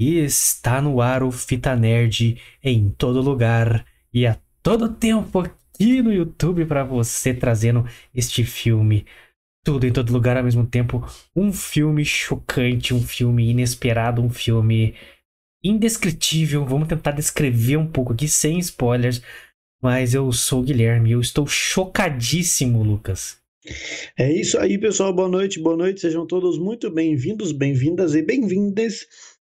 E está no ar o Fita Nerd em todo lugar e a todo tempo aqui no YouTube para você trazendo este filme. Tudo em todo lugar ao mesmo tempo. Um filme chocante, um filme inesperado, um filme indescritível. Vamos tentar descrever um pouco aqui sem spoilers. Mas eu sou o Guilherme e eu estou chocadíssimo, Lucas. É isso aí, pessoal. Boa noite, boa noite. Sejam todos muito bem-vindos, bem-vindas e bem-vindas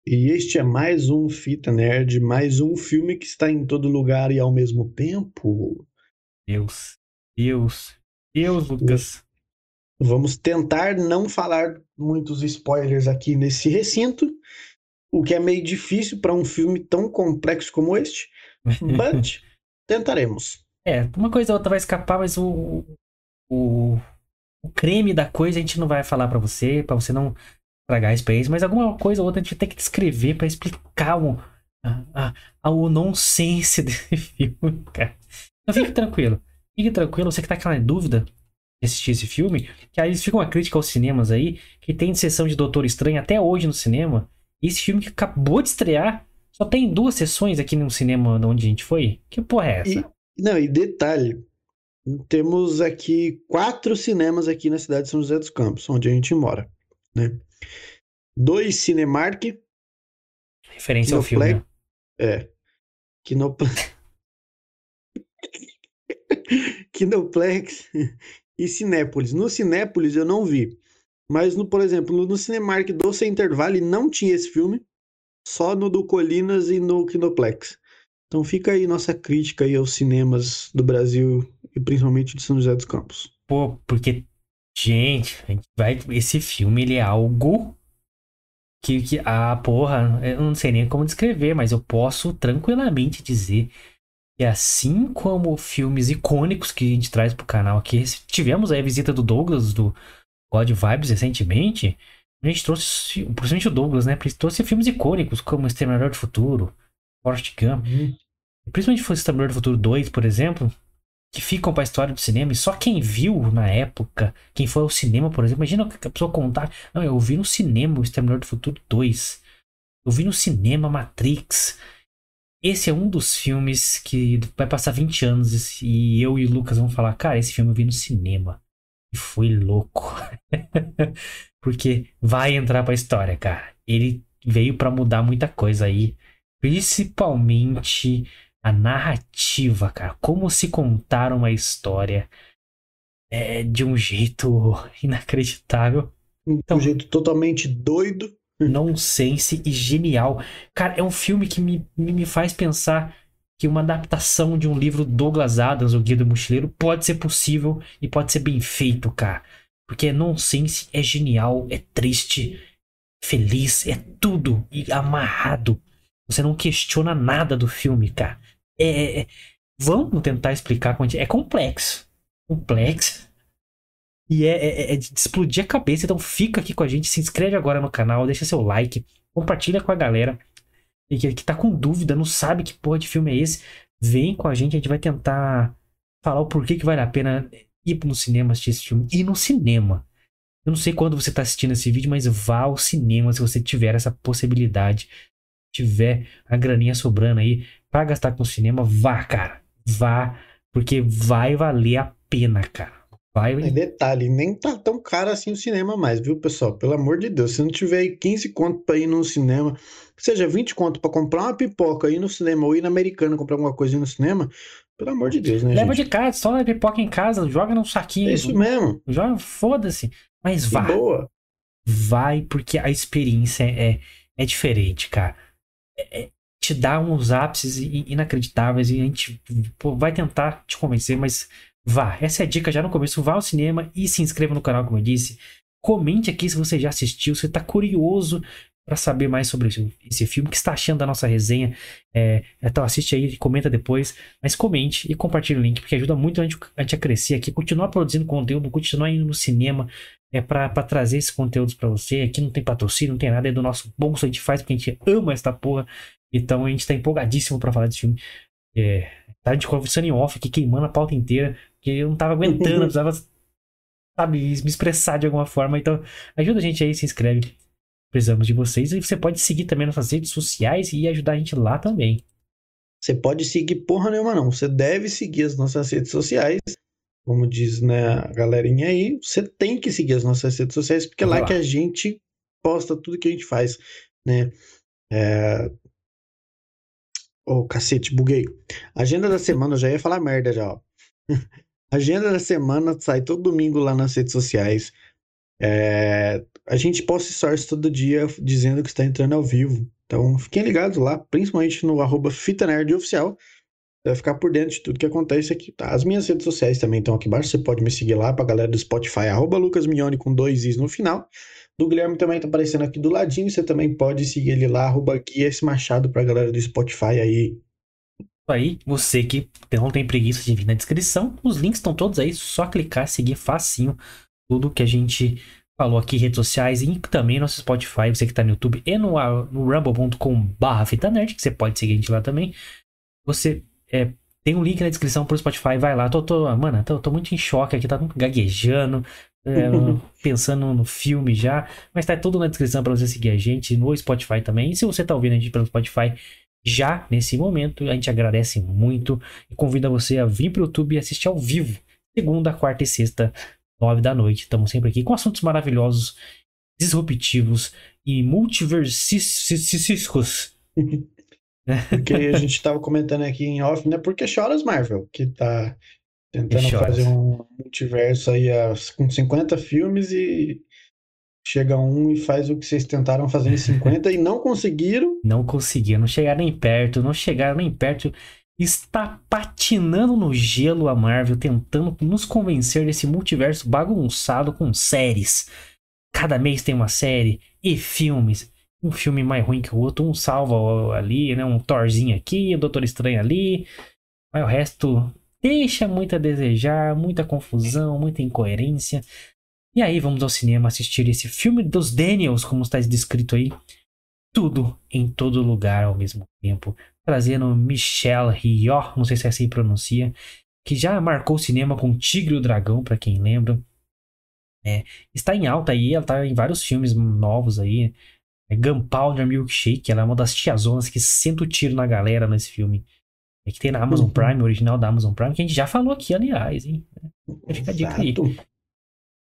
e este é mais um Fita Nerd, mais um filme que está em todo lugar e ao mesmo tempo. Deus, Deus, Deus, Lucas. Vamos tentar não falar muitos spoilers aqui nesse recinto, o que é meio difícil para um filme tão complexo como este, but tentaremos. É, uma coisa ou outra vai escapar, mas o, o, o creme da coisa a gente não vai falar para você, para você não estragar a experiência, mas alguma coisa ou outra a gente ter que descrever para explicar o, a, a, o nonsense desse filme, cara. Então fique tranquilo. Fique tranquilo, você que tá com dúvida de assistir esse filme, que aí fica uma crítica aos cinemas aí, que tem sessão de Doutor Estranho até hoje no cinema. E esse filme que acabou de estrear, só tem duas sessões aqui no cinema onde a gente foi. Que porra é essa? E, não, e detalhe, temos aqui quatro cinemas aqui na cidade de São José dos Campos, onde a gente mora, né? Dois Cinemark. Referência ao filme. É. Kinoplex. Kinoplex e Cinépolis. No Cinépolis eu não vi. Mas, no, por exemplo, no Cinemark do Center Valley não tinha esse filme. Só no do Colinas e no Kinoplex. Então fica aí nossa crítica aí aos cinemas do Brasil e principalmente de São José dos Campos. Pô, porque, gente, vai, esse filme ele é algo que, que ah, porra, eu não sei nem como descrever, mas eu posso tranquilamente dizer que assim como filmes icônicos que a gente traz pro canal aqui, tivemos aí a visita do Douglas do God Vibes recentemente, a gente trouxe, principalmente o Douglas, né, trouxe filmes icônicos como Exterminador do Futuro, Forrest Gump, uhum. principalmente foi Exterminador do Futuro 2, por exemplo, que ficam para a história do cinema e só quem viu na época, quem foi ao cinema, por exemplo, imagina a pessoa contar, não, eu vi no cinema o Exterminador do Futuro 2. Eu vi no cinema Matrix. Esse é um dos filmes que vai passar 20 anos e eu e o Lucas vamos falar, cara, esse filme eu vi no cinema. E foi louco. Porque vai entrar pra história, cara. Ele veio para mudar muita coisa aí, principalmente a narrativa, cara. Como se contar uma história é, de um jeito inacreditável. Então, de um jeito totalmente doido. Nonsense e genial. Cara, é um filme que me, me faz pensar que uma adaptação de um livro Douglas Adams, O Guia do Mochileiro, pode ser possível e pode ser bem feito, cara. Porque é nonsense, é genial, é triste, feliz, é tudo e amarrado. Você não questiona nada do filme, cara. É, é, é, vamos tentar explicar. É complexo. Complexo. E é, é, é, de explodir a cabeça. Então fica aqui com a gente. Se inscreve agora no canal. Deixa seu like. Compartilha com a galera. E que, que tá com dúvida, não sabe que porra de filme é esse. Vem com a gente. A gente vai tentar falar o porquê que vale a pena ir no cinema assistir esse filme. Ir no cinema. Eu não sei quando você está assistindo esse vídeo, mas vá ao cinema se você tiver essa possibilidade. Tiver a graninha sobrando aí para gastar com cinema, vá, cara. Vá, porque vai valer a pena, cara. Vai. E detalhe, nem tá tão caro assim o cinema mais, viu, pessoal? Pelo amor de Deus, se não tiver 15 conto pra ir no cinema, seja 20 conto pra comprar uma pipoca, ir no cinema ou ir na americana comprar alguma coisa no cinema, pelo amor de Deus, né, Leva gente? de casa, só leva pipoca em casa, joga num saquinho. É isso mesmo. Joga, foda-se. Mas vá. Boa. Vai, porque a experiência é, é diferente, cara. É, é te dá uns ápices inacreditáveis e a gente pô, vai tentar te convencer, mas vá. Essa é a dica já no começo. Vá ao cinema e se inscreva no canal, como eu disse. Comente aqui se você já assistiu, se está curioso para saber mais sobre esse, filme, o que está achando da nossa resenha. É, então assiste aí, comenta depois, mas comente e compartilhe o link, porque ajuda muito a gente, a, gente a crescer aqui, continuar produzindo conteúdo, continuar indo no cinema, é para trazer esses conteúdos para você. Aqui não tem patrocínio, não tem nada, é do nosso bolso, a gente faz porque a gente ama essa porra. Então a gente tá empolgadíssimo para falar desse filme. É, tá de conversando em off aqui, queimando a pauta inteira, que eu não tava aguentando, eu precisava, sabe, me expressar de alguma forma. Então, ajuda a gente aí, se inscreve. Precisamos de vocês. E você pode seguir também nossas redes sociais e ajudar a gente lá também. Você pode seguir porra nenhuma, não. Você deve seguir as nossas redes sociais. Como diz né, a galerinha aí, você tem que seguir as nossas redes sociais, porque é lá, lá que a gente posta tudo que a gente faz, né? É... Oh, cacete, buguei. Agenda da semana, eu já ia falar merda já, ó. Agenda da semana sai todo domingo lá nas redes sociais. É... A gente posta stories todo dia dizendo que está entrando ao vivo. Então fiquem ligados lá, principalmente no arroba Fita Nerd Oficial. Vai ficar por dentro de tudo que acontece aqui. Tá? As minhas redes sociais também estão aqui embaixo. Você pode me seguir lá pra galera do Spotify, arroba Lucas Mignone com dois is no final. Do Guilherme também tá aparecendo aqui do ladinho. Você também pode seguir ele lá, arroba Guia Machado pra galera do Spotify aí. Aí, você que não tem preguiça de vir na descrição, os links estão todos aí, só clicar, seguir facinho tudo que a gente falou aqui, redes sociais e também nosso Spotify, você que tá no YouTube e no, no rumble.com barra que você pode seguir a gente lá também. Você é, tem um link na descrição pro Spotify, vai lá. Tô, tô, mano, tô, tô muito em choque aqui, tá gaguejando, é, pensando no filme já. Mas tá tudo na descrição para você seguir a gente no Spotify também. E se você tá ouvindo a gente pelo Spotify já nesse momento, a gente agradece muito e convida você a vir pro YouTube e assistir ao vivo, segunda, quarta e sexta, nove da noite. Estamos sempre aqui com assuntos maravilhosos, disruptivos e multiversiscos. Porque a gente estava comentando aqui em off, né? Porque choras Marvel, que tá tentando fazer um multiverso aí com 50 filmes e chega um e faz o que vocês tentaram fazer em 50 e não conseguiram. Não conseguiram, não chegaram nem perto, não chegaram nem perto. Está patinando no gelo a Marvel, tentando nos convencer desse multiverso bagunçado com séries. Cada mês tem uma série e filmes um filme mais ruim que o outro, um salva ali, né? Um Thorzinho aqui, o Doutor Estranho ali. Mas o resto deixa muito a desejar, muita confusão, muita incoerência. E aí vamos ao cinema assistir esse filme dos Daniels, como está descrito aí. Tudo em todo lugar ao mesmo tempo. Trazendo Michelle Yeoh, não sei se é assim pronuncia, que já marcou o cinema com Tigre e o Dragão, para quem lembra. É, está em alta aí, ela está em vários filmes novos aí. É Gunpowder Milkshake, ela é uma das tiazonas que senta o tiro na galera nesse filme. É que tem na Amazon uhum. Prime, original da Amazon Prime, que a gente já falou aqui, aliás, hein? Fica a dica aí.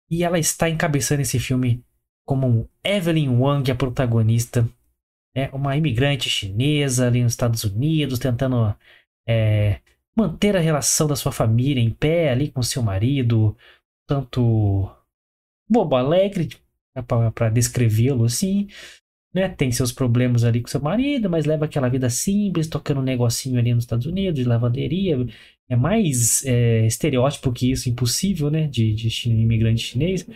E ela está encabeçando esse filme como Evelyn Wang, a protagonista. É uma imigrante chinesa ali nos Estados Unidos, tentando é, manter a relação da sua família em pé ali com seu marido, tanto bobo alegre, para descrevê-lo assim, né? Tem seus problemas ali com seu marido, mas leva aquela vida simples, tocando um negocinho ali nos Estados Unidos, de lavanderia. É mais é, estereótipo que isso, impossível, né? De, de imigrante chinês.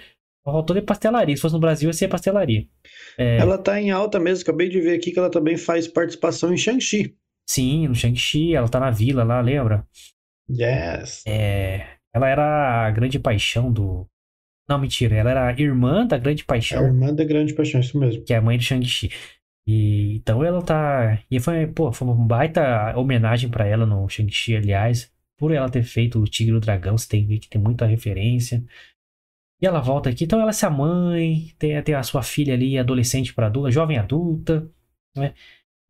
O autor é pastelaria. Se fosse no Brasil, ia ser pastelaria. É... Ela tá em alta mesmo. Acabei de ver aqui que ela também faz participação em Shang-Chi. Sim, no Shang-Chi. Ela tá na vila lá, lembra? Yes. É... Ela era a grande paixão do, não, mentira. Ela era a irmã da Grande Paixão. A irmã da Grande Paixão, isso mesmo. Que é a mãe do Shang-Chi. E então ela tá. E foi, pô, foi uma baita homenagem para ela no Shang-Chi, aliás. Por ela ter feito o Tigre e o Dragão, você tem que tem muita referência. E ela volta aqui, então ela é a mãe, tem, tem a sua filha ali, adolescente para adulta, jovem adulta, né?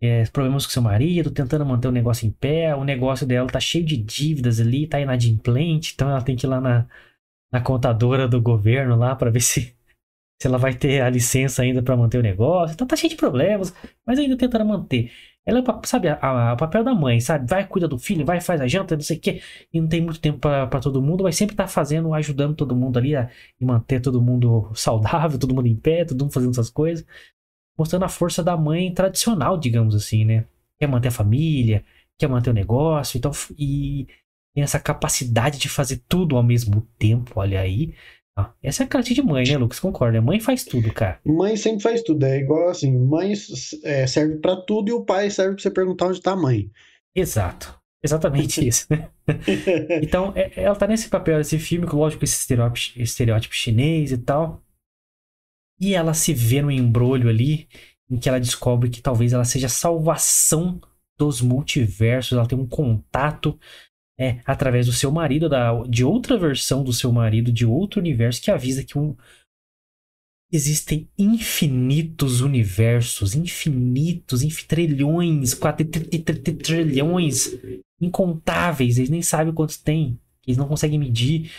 É, problemas com seu marido, tentando manter o negócio em pé. O negócio dela tá cheio de dívidas ali, tá inadimplente, então ela tem que ir lá na, na contadora do governo lá para ver se, se ela vai ter a licença ainda para manter o negócio. Então tá cheio de problemas, mas ainda tentando manter. Ela é, sabe, o papel da mãe, sabe? Vai, cuida do filho, vai, faz a janta, não sei o quê. E não tem muito tempo para todo mundo, mas sempre tá fazendo, ajudando todo mundo ali a e manter todo mundo saudável, todo mundo em pé, todo mundo fazendo essas coisas. Mostrando a força da mãe tradicional, digamos assim, né? Quer manter a família, quer manter o negócio, então. E tem essa capacidade de fazer tudo ao mesmo tempo, olha aí. Ah, essa é a característica de mãe, né, Lucas? Concorda? Mãe faz tudo, cara. Mãe sempre faz tudo. É igual assim: mãe é, serve para tudo e o pai serve pra você perguntar onde tá a mãe. Exato. Exatamente isso, né? então, é, ela tá nesse papel, esse filme, com lógico, esse estereótipo, estereótipo chinês e tal. E ela se vê no embrulho ali, em que ela descobre que talvez ela seja a salvação dos multiversos. Ela tem um contato é, através do seu marido, da, de outra versão do seu marido, de outro universo, que avisa que um. existem infinitos universos, infinitos, inf trilhões, trilhões, incontáveis, eles nem sabem quantos tem, eles não conseguem medir,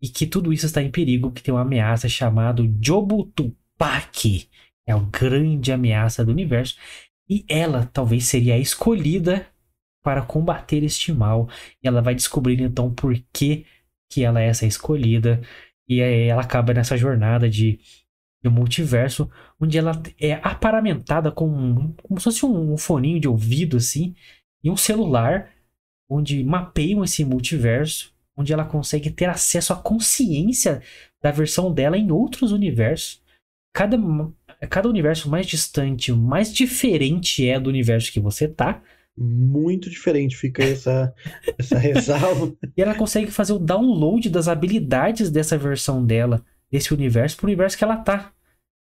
e que tudo isso está em perigo, que tem uma ameaça chamada Jobu Tupac, é a grande ameaça do universo, e ela talvez seria a escolhida para combater este mal, e ela vai descobrir então por que, que ela é essa escolhida, e ela acaba nessa jornada de do multiverso, onde ela é aparamentada com como se fosse um, um foninho de ouvido assim, e um celular onde mapeiam esse multiverso, onde ela consegue ter acesso à consciência da versão dela em outros universos. Cada, cada universo mais distante, mais diferente é do universo que você tá. Muito diferente, fica essa, essa ressalva. e ela consegue fazer o download das habilidades dessa versão dela desse universo para o universo que ela tá.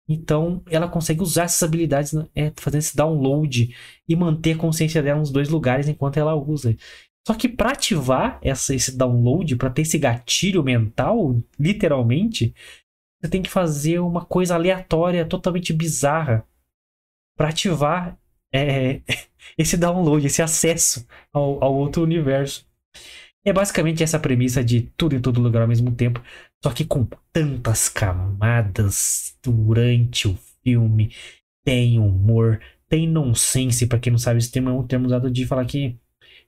Então, ela consegue usar essas habilidades, né, é, esse download e manter a consciência dela nos dois lugares enquanto ela usa. Só que para ativar essa, esse download, para ter esse gatilho mental, literalmente, você tem que fazer uma coisa aleatória, totalmente bizarra, para ativar é, esse download, esse acesso ao, ao outro universo. É basicamente essa premissa de tudo em todo lugar ao mesmo tempo, só que com tantas camadas durante o filme. Tem humor, tem nonsense, para quem não sabe, esse termo é um termo usado de falar que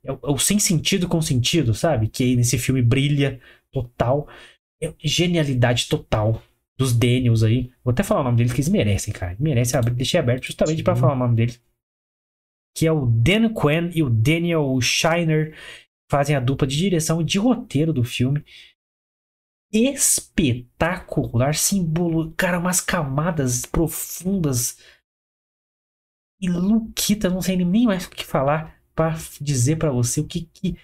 é o, é o sem sentido com sentido, sabe? Que aí nesse filme brilha total. É genialidade total dos Daniels aí. Vou até falar o nome deles que eles merecem, cara. Merecem abrir, deixei aberto justamente para falar o nome deles. Que é o Dan Quinn e o Daniel Shiner fazem a dupla de direção e de roteiro do filme. Espetacular, símbolo, cara, umas camadas profundas. E Luquita, não sei nem mais o que falar para dizer para você o que, que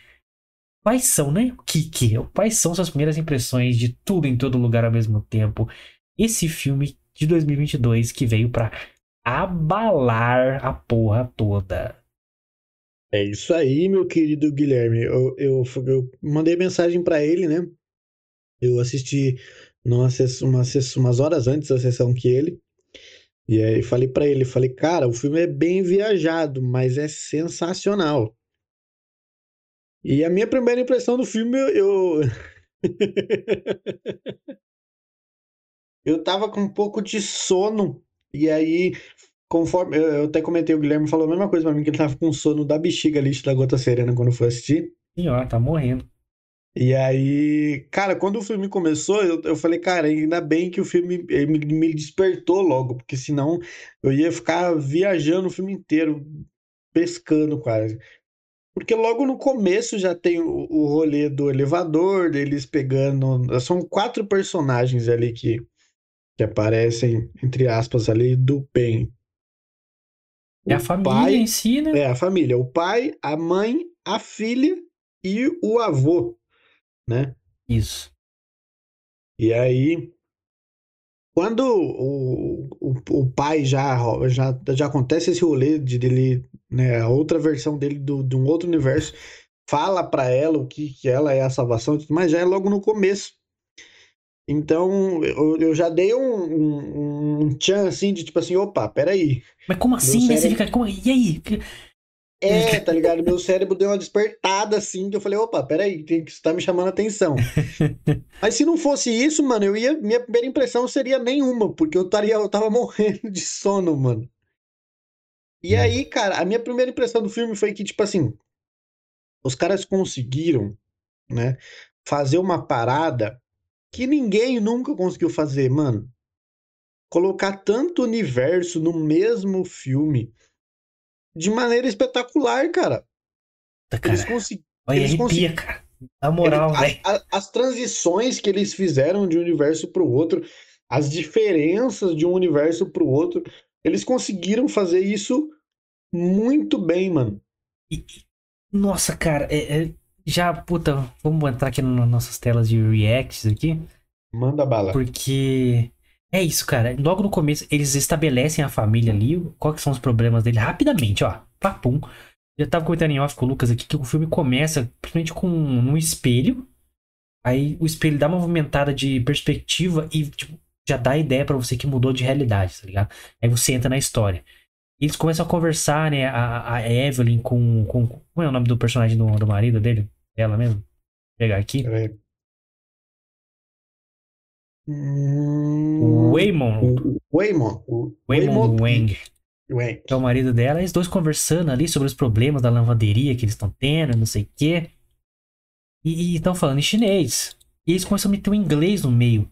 quais são, né? O que, que quais são suas primeiras impressões de tudo em todo lugar ao mesmo tempo? Esse filme de 2022 que veio para abalar a porra toda. É isso aí, meu querido Guilherme. Eu, eu, eu mandei mensagem para ele, né? Eu assisti numa uma, umas horas antes da sessão que ele. E aí falei para ele, falei, cara, o filme é bem viajado, mas é sensacional. E a minha primeira impressão do filme, eu. eu tava com um pouco de sono. E aí conforme eu até comentei, o Guilherme falou a mesma coisa pra mim, que ele tava com sono da bexiga ali da Gota Serena quando foi assistir. Sim, ó, tá morrendo. E aí, cara, quando o filme começou, eu, eu falei, cara, ainda bem que o filme me, me despertou logo, porque senão eu ia ficar viajando o filme inteiro, pescando quase. Porque logo no começo já tem o, o rolê do elevador, deles pegando. São quatro personagens ali que, que aparecem, entre aspas, ali, do bem. É a família pai, em si, né? É a família. O pai, a mãe, a filha e o avô, né? Isso. E aí, quando o, o, o pai já, já, já acontece esse rolê de dele, né, a outra versão dele do, de um outro universo, fala para ela o que, que ela é a salvação, mas já é logo no começo. Então, eu, eu já dei um, um, um tchan assim de tipo assim, opa, peraí. Mas como assim, né? Você fica. Como... E aí? É, tá ligado? Meu cérebro deu uma despertada assim, que eu falei, opa, peraí, que tá me chamando a atenção. Mas se não fosse isso, mano, eu ia. Minha primeira impressão seria nenhuma, porque eu, estaria, eu tava morrendo de sono, mano. E hum. aí, cara, a minha primeira impressão do filme foi que, tipo assim, os caras conseguiram, né, fazer uma parada que ninguém nunca conseguiu fazer, mano. Colocar tanto universo no mesmo filme de maneira espetacular, cara. Tá, cara. Eles conseguiram. Eles arrepia, cara. Na moral, velho. As transições que eles fizeram de um universo pro outro, as diferenças de um universo pro outro, eles conseguiram fazer isso muito bem, mano. E, nossa, cara, é, é, já, puta, vamos entrar aqui nas nossas telas de reacts aqui. Manda bala. Porque é isso, cara. Logo no começo, eles estabelecem a família ali, quais são os problemas dele rapidamente, ó. Papum. Já tava comentando em off com o Lucas aqui que o filme começa principalmente com um espelho. Aí o espelho dá uma movimentada de perspectiva e tipo, já dá a ideia para você que mudou de realidade, tá ligado? Aí você entra na história. Eles começam a conversar, né? A, a Evelyn com, com. Como é o nome do personagem do, do marido dele? Ela mesmo? Vou pegar aqui. Peraí. O Waymond. Waymond. Waymond Wang. Wang. Que é o marido dela. E os dois conversando ali sobre os problemas da lavanderia que eles estão tendo, não sei o quê. E estão falando em chinês. E eles começam a meter o inglês no meio.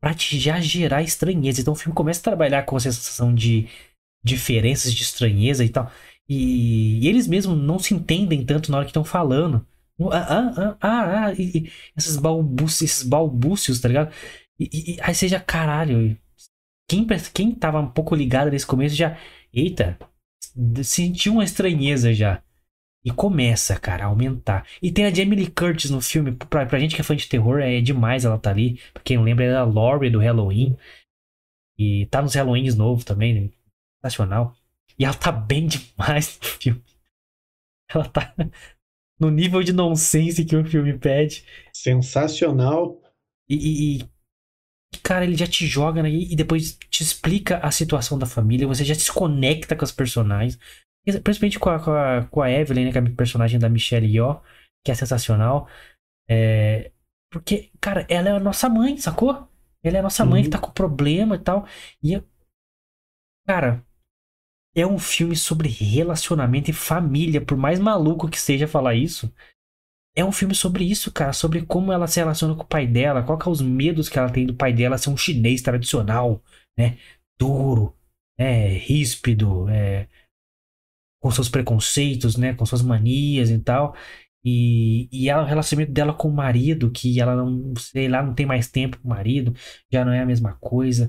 Pra te já gerar estranheza. Então o filme começa a trabalhar com a sensação de diferenças de estranheza e tal. E, e eles mesmos não se entendem tanto na hora que estão falando. Ah, ah, ah, ah, e, e esses, balbúcios, esses balbúcios, tá ligado? E, e, aí seja caralho. Quem, quem tava um pouco ligado nesse começo já. Eita, sentiu uma estranheza já. E começa, cara, a aumentar. E tem a Jamie Lee Curtis no filme. Pra, pra gente que é fã de terror, é demais ela tá ali. Pra quem não lembra, ela é a Laurie do Halloween. E tá nos Halloweens novo também. Sensacional. E ela tá bem demais no filme. Ela tá no nível de nonsense que o filme pede. Sensacional. E, e, cara, ele já te joga né, e depois te explica a situação da família, você já se conecta com os personagens, principalmente com a, com a, com a Evelyn, né, que é a personagem da Michelle Yeoh, que é sensacional. É, porque, cara, ela é a nossa mãe, sacou? Ela é a nossa mãe que uhum. tá com problema e tal. E, cara, é um filme sobre relacionamento e família, por mais maluco que seja falar isso é um filme sobre isso, cara, sobre como ela se relaciona com o pai dela, qual que é os medos que ela tem do pai dela ser um chinês tradicional, né? Duro, é, ríspido, é, com seus preconceitos, né? Com suas manias e tal. E, e ela, o relacionamento dela com o marido, que ela não, sei lá, não tem mais tempo com o marido, já não é a mesma coisa.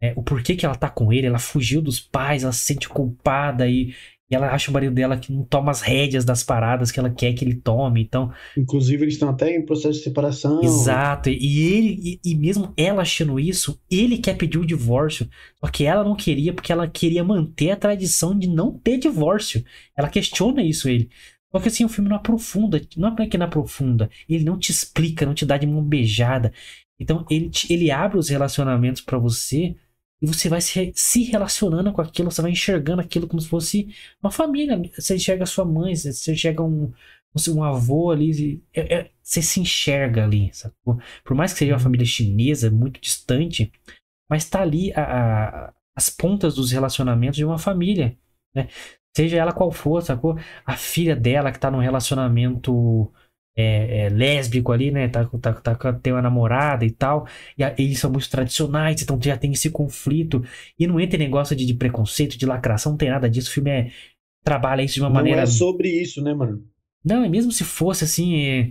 É, o porquê que ela tá com ele, ela fugiu dos pais, ela se sente culpada e, e ela acha o marido dela que não toma as rédeas das paradas que ela quer que ele tome. Então. Inclusive, eles estão até em processo de separação. Exato. E ele, e, e, mesmo ela achando isso, ele quer pedir o divórcio. Só que ela não queria, porque ela queria manter a tradição de não ter divórcio. Ela questiona isso ele. Só que assim, o filme não aprofunda. Não é que não aprofunda. Ele não te explica, não te dá de mão beijada. Então, ele, te, ele abre os relacionamentos para você e você vai se, se relacionando com aquilo, você vai enxergando aquilo como se fosse uma família. Você enxerga sua mãe, você enxerga um, um avô ali. É, é, você se enxerga ali, sacou? Por mais que seja uma família chinesa, muito distante, mas tá ali a, a, as pontas dos relacionamentos de uma família, né? Seja ela qual for, sacou? A filha dela que tá num relacionamento é, é, lésbico ali, né? Tá, tá, tá, tem uma namorada e tal. E eles são muito tradicionais, então já tem esse conflito. E não entra negócio de, de, preconceito, de lacração, não tem nada disso. O filme é, trabalha isso de uma não maneira. Não é sobre isso, né, mano? Não, e mesmo se fosse assim. É...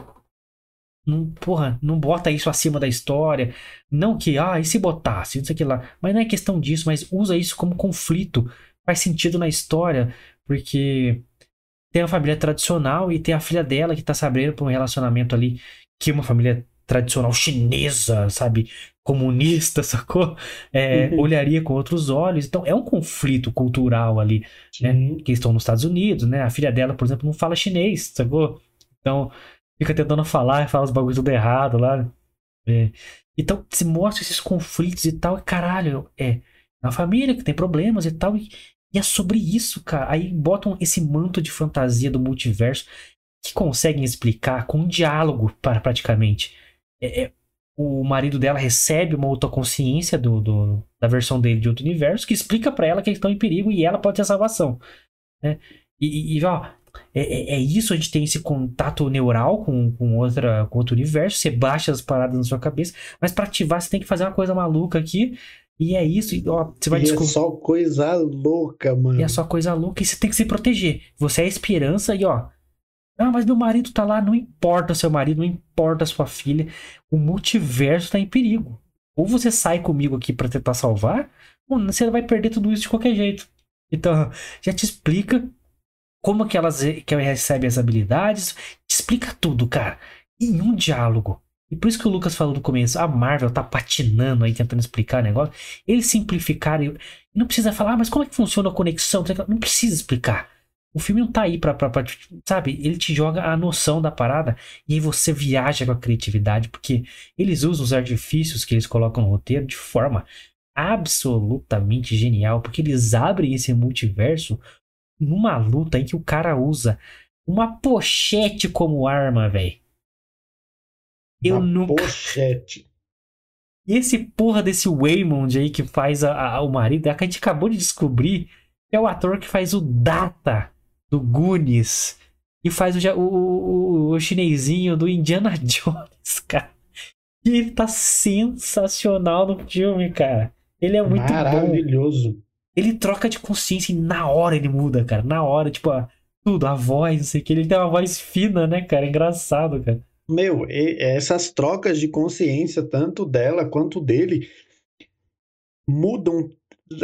Não, porra, não bota isso acima da história. Não que, ah, e se botasse, não sei o que lá. Mas não é questão disso, mas usa isso como conflito. Faz sentido na história, porque tem a família tradicional e tem a filha dela que tá sabendo por um relacionamento ali que é uma família tradicional chinesa, sabe? Comunista, sacou? É, uhum. Olharia com outros olhos. Então é um conflito cultural ali, né? Que estão nos Estados Unidos, né? A filha dela, por exemplo, não fala chinês, sacou? Então fica tentando falar e fala os bagulhos tudo errado lá. É. Então se mostra esses conflitos e tal, e caralho, é uma família que tem problemas e tal, e, e é sobre isso, cara. Aí botam esse manto de fantasia do multiverso que conseguem explicar com um diálogo, para praticamente. É, é, o marido dela recebe uma autoconsciência do, do, da versão dele de outro universo que explica para ela que eles estão em perigo e ela pode ter salvação. Né? E, e, ó, é, é, é, isso, a gente tem esse contato neural com, com, outra, com outro universo, você baixa as paradas na sua cabeça, mas para ativar você tem que fazer uma coisa maluca aqui e é isso, e, ó, você vai é descobrir. É só coisa louca, mano. E é só coisa louca e você tem que se proteger. Você é a esperança e, ó. Ah, mas meu marido tá lá, não importa seu marido, não importa sua filha. O multiverso tá em perigo. Ou você sai comigo aqui para tentar salvar, ou você vai perder tudo isso de qualquer jeito. Então, já te explica como que elas que ela recebe as habilidades, te explica tudo, cara, em um diálogo. E por isso que o Lucas falou no começo, a Marvel tá patinando aí, tentando explicar o negócio. Eles simplificaram. Não precisa falar, ah, mas como é que funciona a conexão? Não precisa explicar. O filme não tá aí pra, pra, pra, Sabe? Ele te joga a noção da parada e aí você viaja com a criatividade, porque eles usam os artifícios que eles colocam no roteiro de forma absolutamente genial, porque eles abrem esse multiverso numa luta em que o cara usa uma pochete como arma, velho. Eu nunca. Pochete. E esse porra desse Waymond aí que faz a, a, o marido, é que a gente acabou de descobrir que é o ator que faz o Data do Goonies e faz o, o, o, o chinesinho do Indiana Jones, cara. E ele tá sensacional no filme, cara. Ele é muito Maravilhoso. bom. Ele troca de consciência e na hora ele muda, cara. Na hora, tipo, a, tudo, a voz, não sei o que. Ele tem uma voz fina, né, cara? Engraçado, cara. Meu, essas trocas de consciência, tanto dela quanto dele, mudam,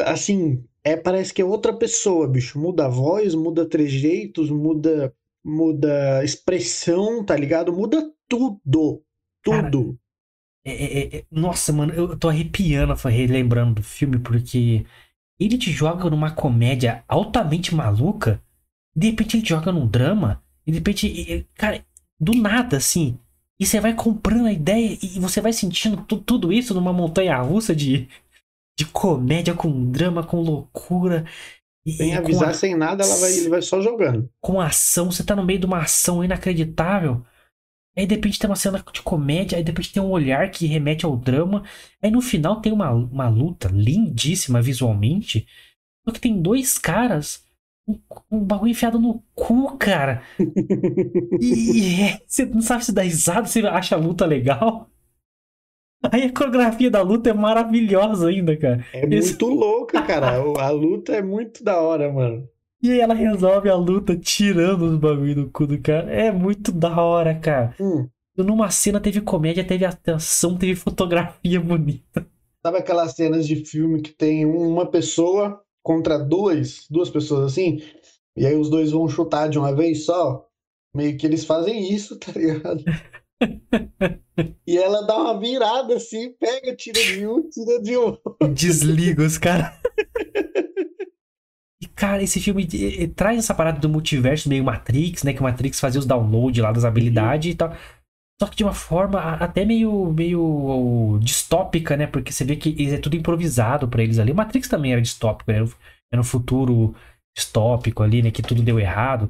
assim, é, parece que é outra pessoa, bicho. Muda a voz, muda trejeitos, muda, muda expressão, tá ligado? Muda tudo. Tudo. É, é, é, nossa, mano, eu tô arrepiando relembrando do filme, porque ele te joga numa comédia altamente maluca, de repente ele te joga num drama, e de repente, cara, do nada, assim. E você vai comprando a ideia e você vai sentindo tudo isso numa montanha russa de, de comédia com drama, com loucura. Sem avisar, a... sem nada, ela vai, ele vai só jogando. Com ação, você tá no meio de uma ação inacreditável. Aí de repente tem uma cena de comédia, aí de repente tem um olhar que remete ao drama. Aí no final tem uma, uma luta lindíssima visualmente. Só que tem dois caras um, bagulho enfiado no cu, cara. e, e é, você não sabe se dá risada, você acha a luta legal. Aí a coreografia da luta é maravilhosa ainda, cara. É Esse... muito louca, cara. A luta é muito da hora, mano. E aí ela resolve a luta tirando os bagulho do cu do cara. É muito da hora, cara. Hum. Numa cena teve comédia, teve atenção, teve fotografia bonita. Sabe aquelas cenas de filme que tem uma pessoa contra dois, duas pessoas assim, e aí os dois vão chutar de uma vez só? Meio que eles fazem isso, tá ligado? e ela dá uma virada assim, pega, tira de um, tira de outro. Desliga os caras. E, cara, esse filme traz essa parada do multiverso meio Matrix, né? Que o Matrix fazia os downloads lá das habilidades uhum. e tal. Só que de uma forma até meio, meio distópica, né? Porque você vê que é tudo improvisado para eles ali. O Matrix também era distópico, né? Era um futuro distópico ali, né? Que tudo deu errado.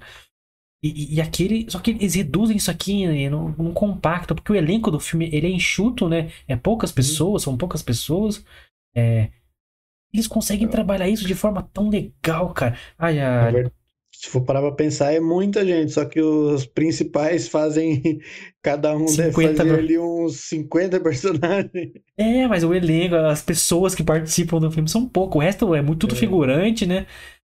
E, e, aquele. Só que eles reduzem isso aqui né, num, num, compacto, porque o elenco do filme ele é enxuto, né? É poucas uhum. pessoas, são poucas pessoas. É, eles conseguem trabalhar isso de forma tão legal, cara. Ai, ai. Se for parar pra pensar, é muita gente, só que os principais fazem. Cada um deve fazer ali uns 50 personagens. É, mas o elenco, as pessoas que participam do filme são pouco. O resto é muito tudo é. figurante, né?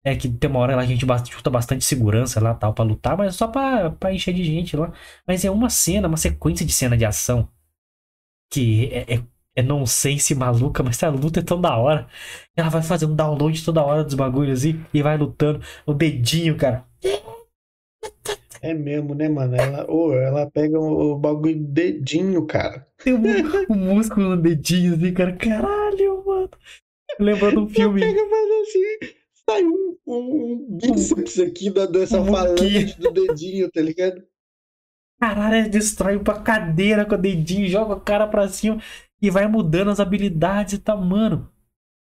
É que tem uma hora lá que a gente chuta bastante segurança lá tal pra lutar, mas só pra, pra encher de gente lá. Mas é uma cena, uma sequência de cena de ação que é, é é nonsense maluca, mas a luta é tão da hora. Ela vai fazer um download toda hora dos bagulhos assim, e vai lutando. O dedinho, cara. É mesmo, né, mano? Ela, oh, ela pega o, bagulho dedinho, cara. Tem um, um músculo no dedinho, assim, cara. Caralho, mano. Lembrando um filme. Ela pega faz assim, sai um, um bíceps aqui da, dessa um falange do dedinho, tá ligado? Caralho, destrói uma cadeira com o dedinho, joga o cara pra cima e vai mudando as habilidades e tal, mano.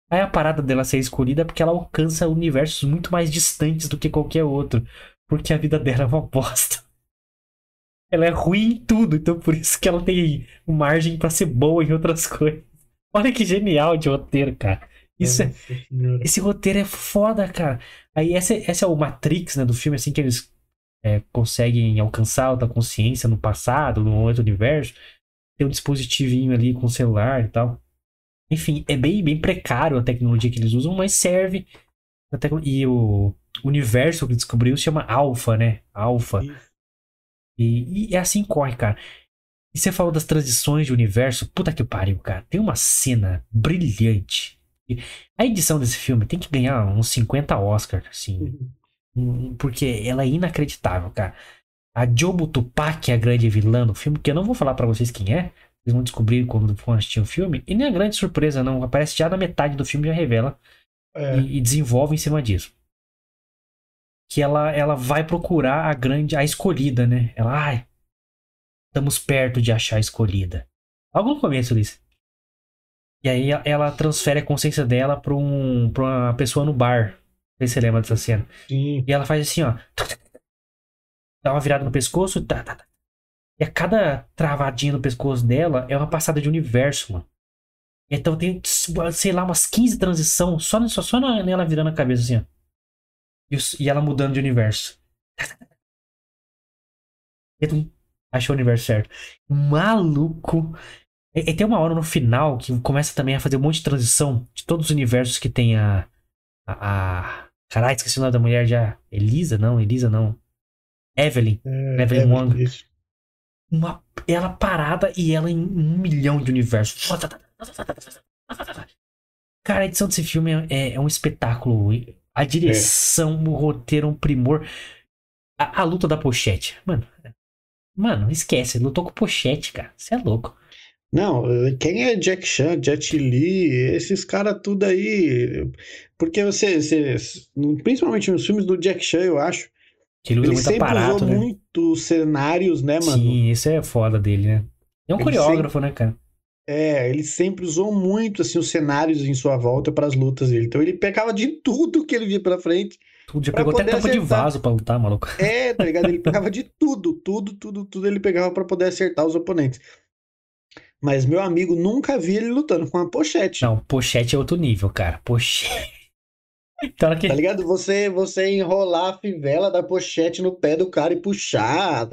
Aí a parada dela ser escolhida é porque ela alcança universos muito mais distantes do que qualquer outro. Porque a vida dela é uma bosta. Ela é ruim em tudo, então por isso que ela tem margem para ser boa em outras coisas. Olha que genial de roteiro, cara. Isso é, esse roteiro é foda, cara. Aí essa, essa é o Matrix, né, do filme, assim, que eles é, conseguem alcançar alta consciência no passado, no outro universo tem um dispositivinho ali com celular e tal. Enfim, é bem, bem precário a tecnologia que eles usam, mas serve. E o universo que descobriu se chama Alpha, né? Alpha. E, e, assim corre, cara. E você falou das transições de universo. Puta que pariu, cara. Tem uma cena brilhante. A edição desse filme tem que ganhar uns 50 Oscars, assim. Uhum. Porque ela é inacreditável, cara. A Jobu Tupac é a grande vilã do filme, que eu não vou falar para vocês quem é. Vocês vão descobrir quando for assistir o filme. E nem é grande surpresa, não. Aparece já na metade do filme já revela. É. E, e, desenvolve em cima disso. que ela, ela vai procurar a grande, a escolhida, né? Ela, ai, estamos perto de achar a escolhida. Logo no começo disso. E aí ela transfere a consciência dela pra, um, pra uma pessoa no bar. Não sei se você lembra dessa cena. Sim. E ela faz assim, ó. Dá uma virada no pescoço. Tá, tá, tá. E a cada travadinha no pescoço dela é uma passada de universo, mano. Então tem, sei lá, umas 15 transição só, só, só nela virando a cabeça assim, ó. E, e ela mudando de universo. Achou o universo certo. Maluco. E, e tem uma hora no final que começa também a fazer um monte de transição de todos os universos que tem a. A. a... Caralho, esqueci o nome da mulher já. Elisa? Não, Elisa não. Evelyn. É, Evelyn é, Wong. isso. Uma, ela parada e ela em um milhão de universos. Cara, a edição desse filme é, é- é um espetáculo. A direção, o roteiro, um primor. A, a luta da pochete. Mano. Mano, esquece. Lutou com pochete, cara. Você é louco. Não, quem é Jack Chan, Jet Li, esses caras tudo aí. Porque você, você- principalmente nos filmes do Jack Chan, eu acho, Que ele usa ele muito sempre aparato, usou né? muitos cenários, né, mano? Sim, isso é foda dele, né? É um Ele coreógrafo, né, cara? É, ele sempre usou muito assim os cenários em sua volta para as lutas dele. Então ele pegava de tudo que ele via pela frente. Tudo já pegou até tampa de acertar. vaso pra lutar, maluco. É, tá ligado? Ele pegava de tudo, tudo, tudo, tudo ele pegava para poder acertar os oponentes. Mas meu amigo nunca vi ele lutando com uma pochete. Não, pochete é outro nível, cara. Pochete. Então, que... Tá ligado? Você, você enrolar a fivela da pochete no pé do cara e puxar.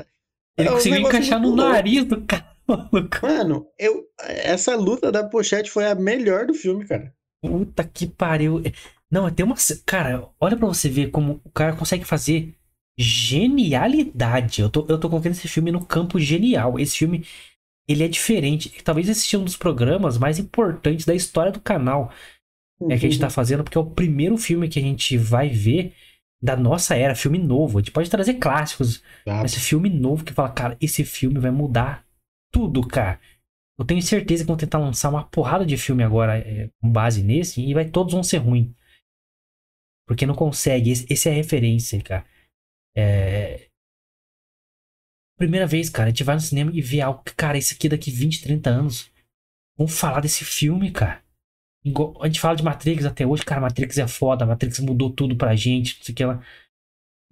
Ele É conseguiu encaixar no nariz do cara, maluco. Mano, eu, essa luta da pochete foi a melhor do filme, cara. Puta que pariu. Não, tem uma. Cara, olha pra você ver como o cara consegue fazer genialidade. Eu tô, eu tô colocando esse filme no campo genial. Esse filme, ele é diferente. Talvez esse seja um dos programas mais importantes da história do canal. É que a gente tá fazendo, porque é o primeiro filme que a gente vai ver da nossa era, filme novo. A gente pode trazer clássicos, mas esse filme novo que fala, cara, esse filme vai mudar tudo, cara. Eu tenho certeza que vão tentar lançar uma porrada de filme agora é, com base nesse e vai todos vão ser ruins. Porque não consegue. Esse, esse é a referência, cara. É... Primeira vez, cara, a gente vai no cinema e vê algo que, cara, esse aqui daqui 20, 30 anos. Vamos falar desse filme, cara. Igual- A gente fala de Matrix até hoje, cara, Matrix é foda, Matrix mudou tudo pra gente, não sei o que lá.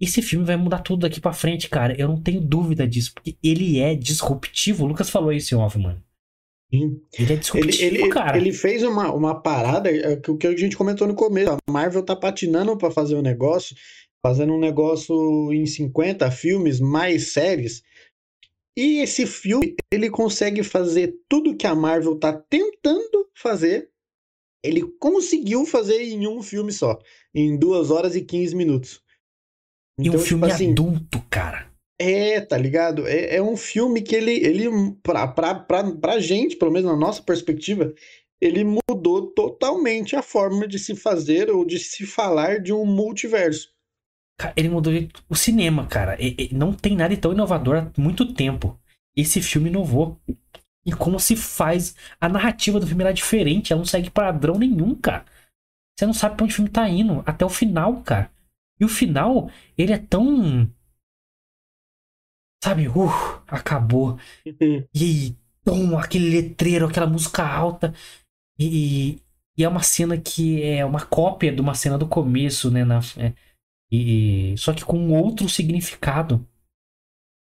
Esse filme vai mudar tudo daqui pra frente, cara. Eu não tenho dúvida disso, porque ele é disruptivo. O Lucas falou isso em off, mano. Ele é Ele, disruptivo, ele, cara. ele fez uma, uma parada, é, que o que a gente comentou no começo. A Marvel tá patinando pra fazer um negócio, fazendo um negócio em 50 filmes, mais séries. E esse filme, ele consegue fazer tudo que a Marvel tá tentando fazer. Ele conseguiu fazer em um filme só, em 2 horas e 15 minutos. E um Então, filme tipo assim, adulto, cara. é, tá ligado? É, é um filme que ele, ele pra, pra, pra, pra gente, pelo menos na nossa perspectiva, ele mudou totalmente a forma de se fazer ou de se falar de um multiverso. Cara, Ele mudou o cinema, cara. E- e não tem nada tão inovador há muito tempo. Esse filme inovou. E como se faz. A narrativa do filme era diferente. Ela não segue padrão nenhum, cara. Você não sabe pra onde o filme tá indo. Até o final, cara. E o final, ele é tão. Sabe, uh, acabou. E tom, aquele letreiro, aquela música alta. E, e é uma cena que é uma cópia de uma cena do começo, né? Na, é, e, só que com outro significado.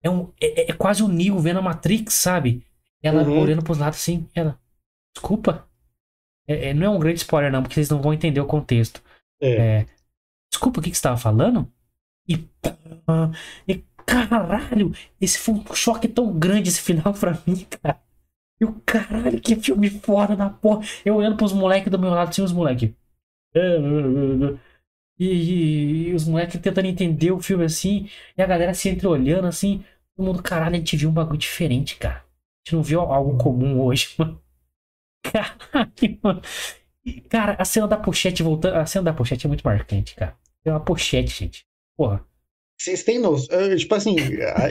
É, um, é, é quase o Neo vendo a Matrix, sabe? Ela Uhum. olhando pros lados assim, ela. Desculpa. É, é, não é um grande spoiler, não, porque vocês não vão entender o contexto. É. Desculpa, o que, que você tava falando? E. pá, e caralho! Esse foi um choque tão grande esse final pra mim, cara. E o caralho, que filme foda da porra. Eu olhando pros moleques do meu lado, assim, os moleques. E, e- e os moleques tentando entender o filme assim. E a galera se entreolhando assim. Todo mundo, caralho, a gente viu um bagulho diferente, cara. Gente não viu algo comum hoje, mano. Caralho, mano. Cara, a cena da pochete voltando. A cena da pochete é muito marcante, cara. É uma pochete, gente. Porra. Vocês têm noção? eu, Tipo assim,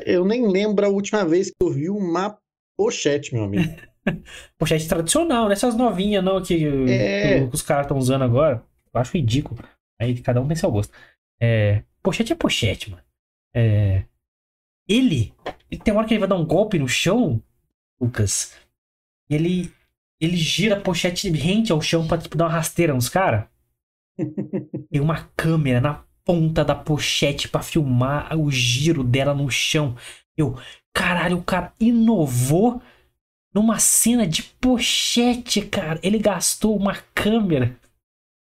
eu nem lembro a última vez que eu vi uma pochete, meu amigo. Pochete tradicional, nessas novinhas não que, É. que os caras estão usando agora. Eu acho ridículo. Aí cada um tem seu gosto. É, Pochete é pochete, mano. É... Ele, ele tem uma hora que ele vai dar um golpe no chão, Lucas. Ele, ele gira a pochete rente ao chão pra tipo, dar uma rasteira nos caras. Tem uma câmera na ponta da pochete para filmar o giro dela no chão. Eu, caralho, o cara inovou numa cena de pochete, cara. Ele gastou uma câmera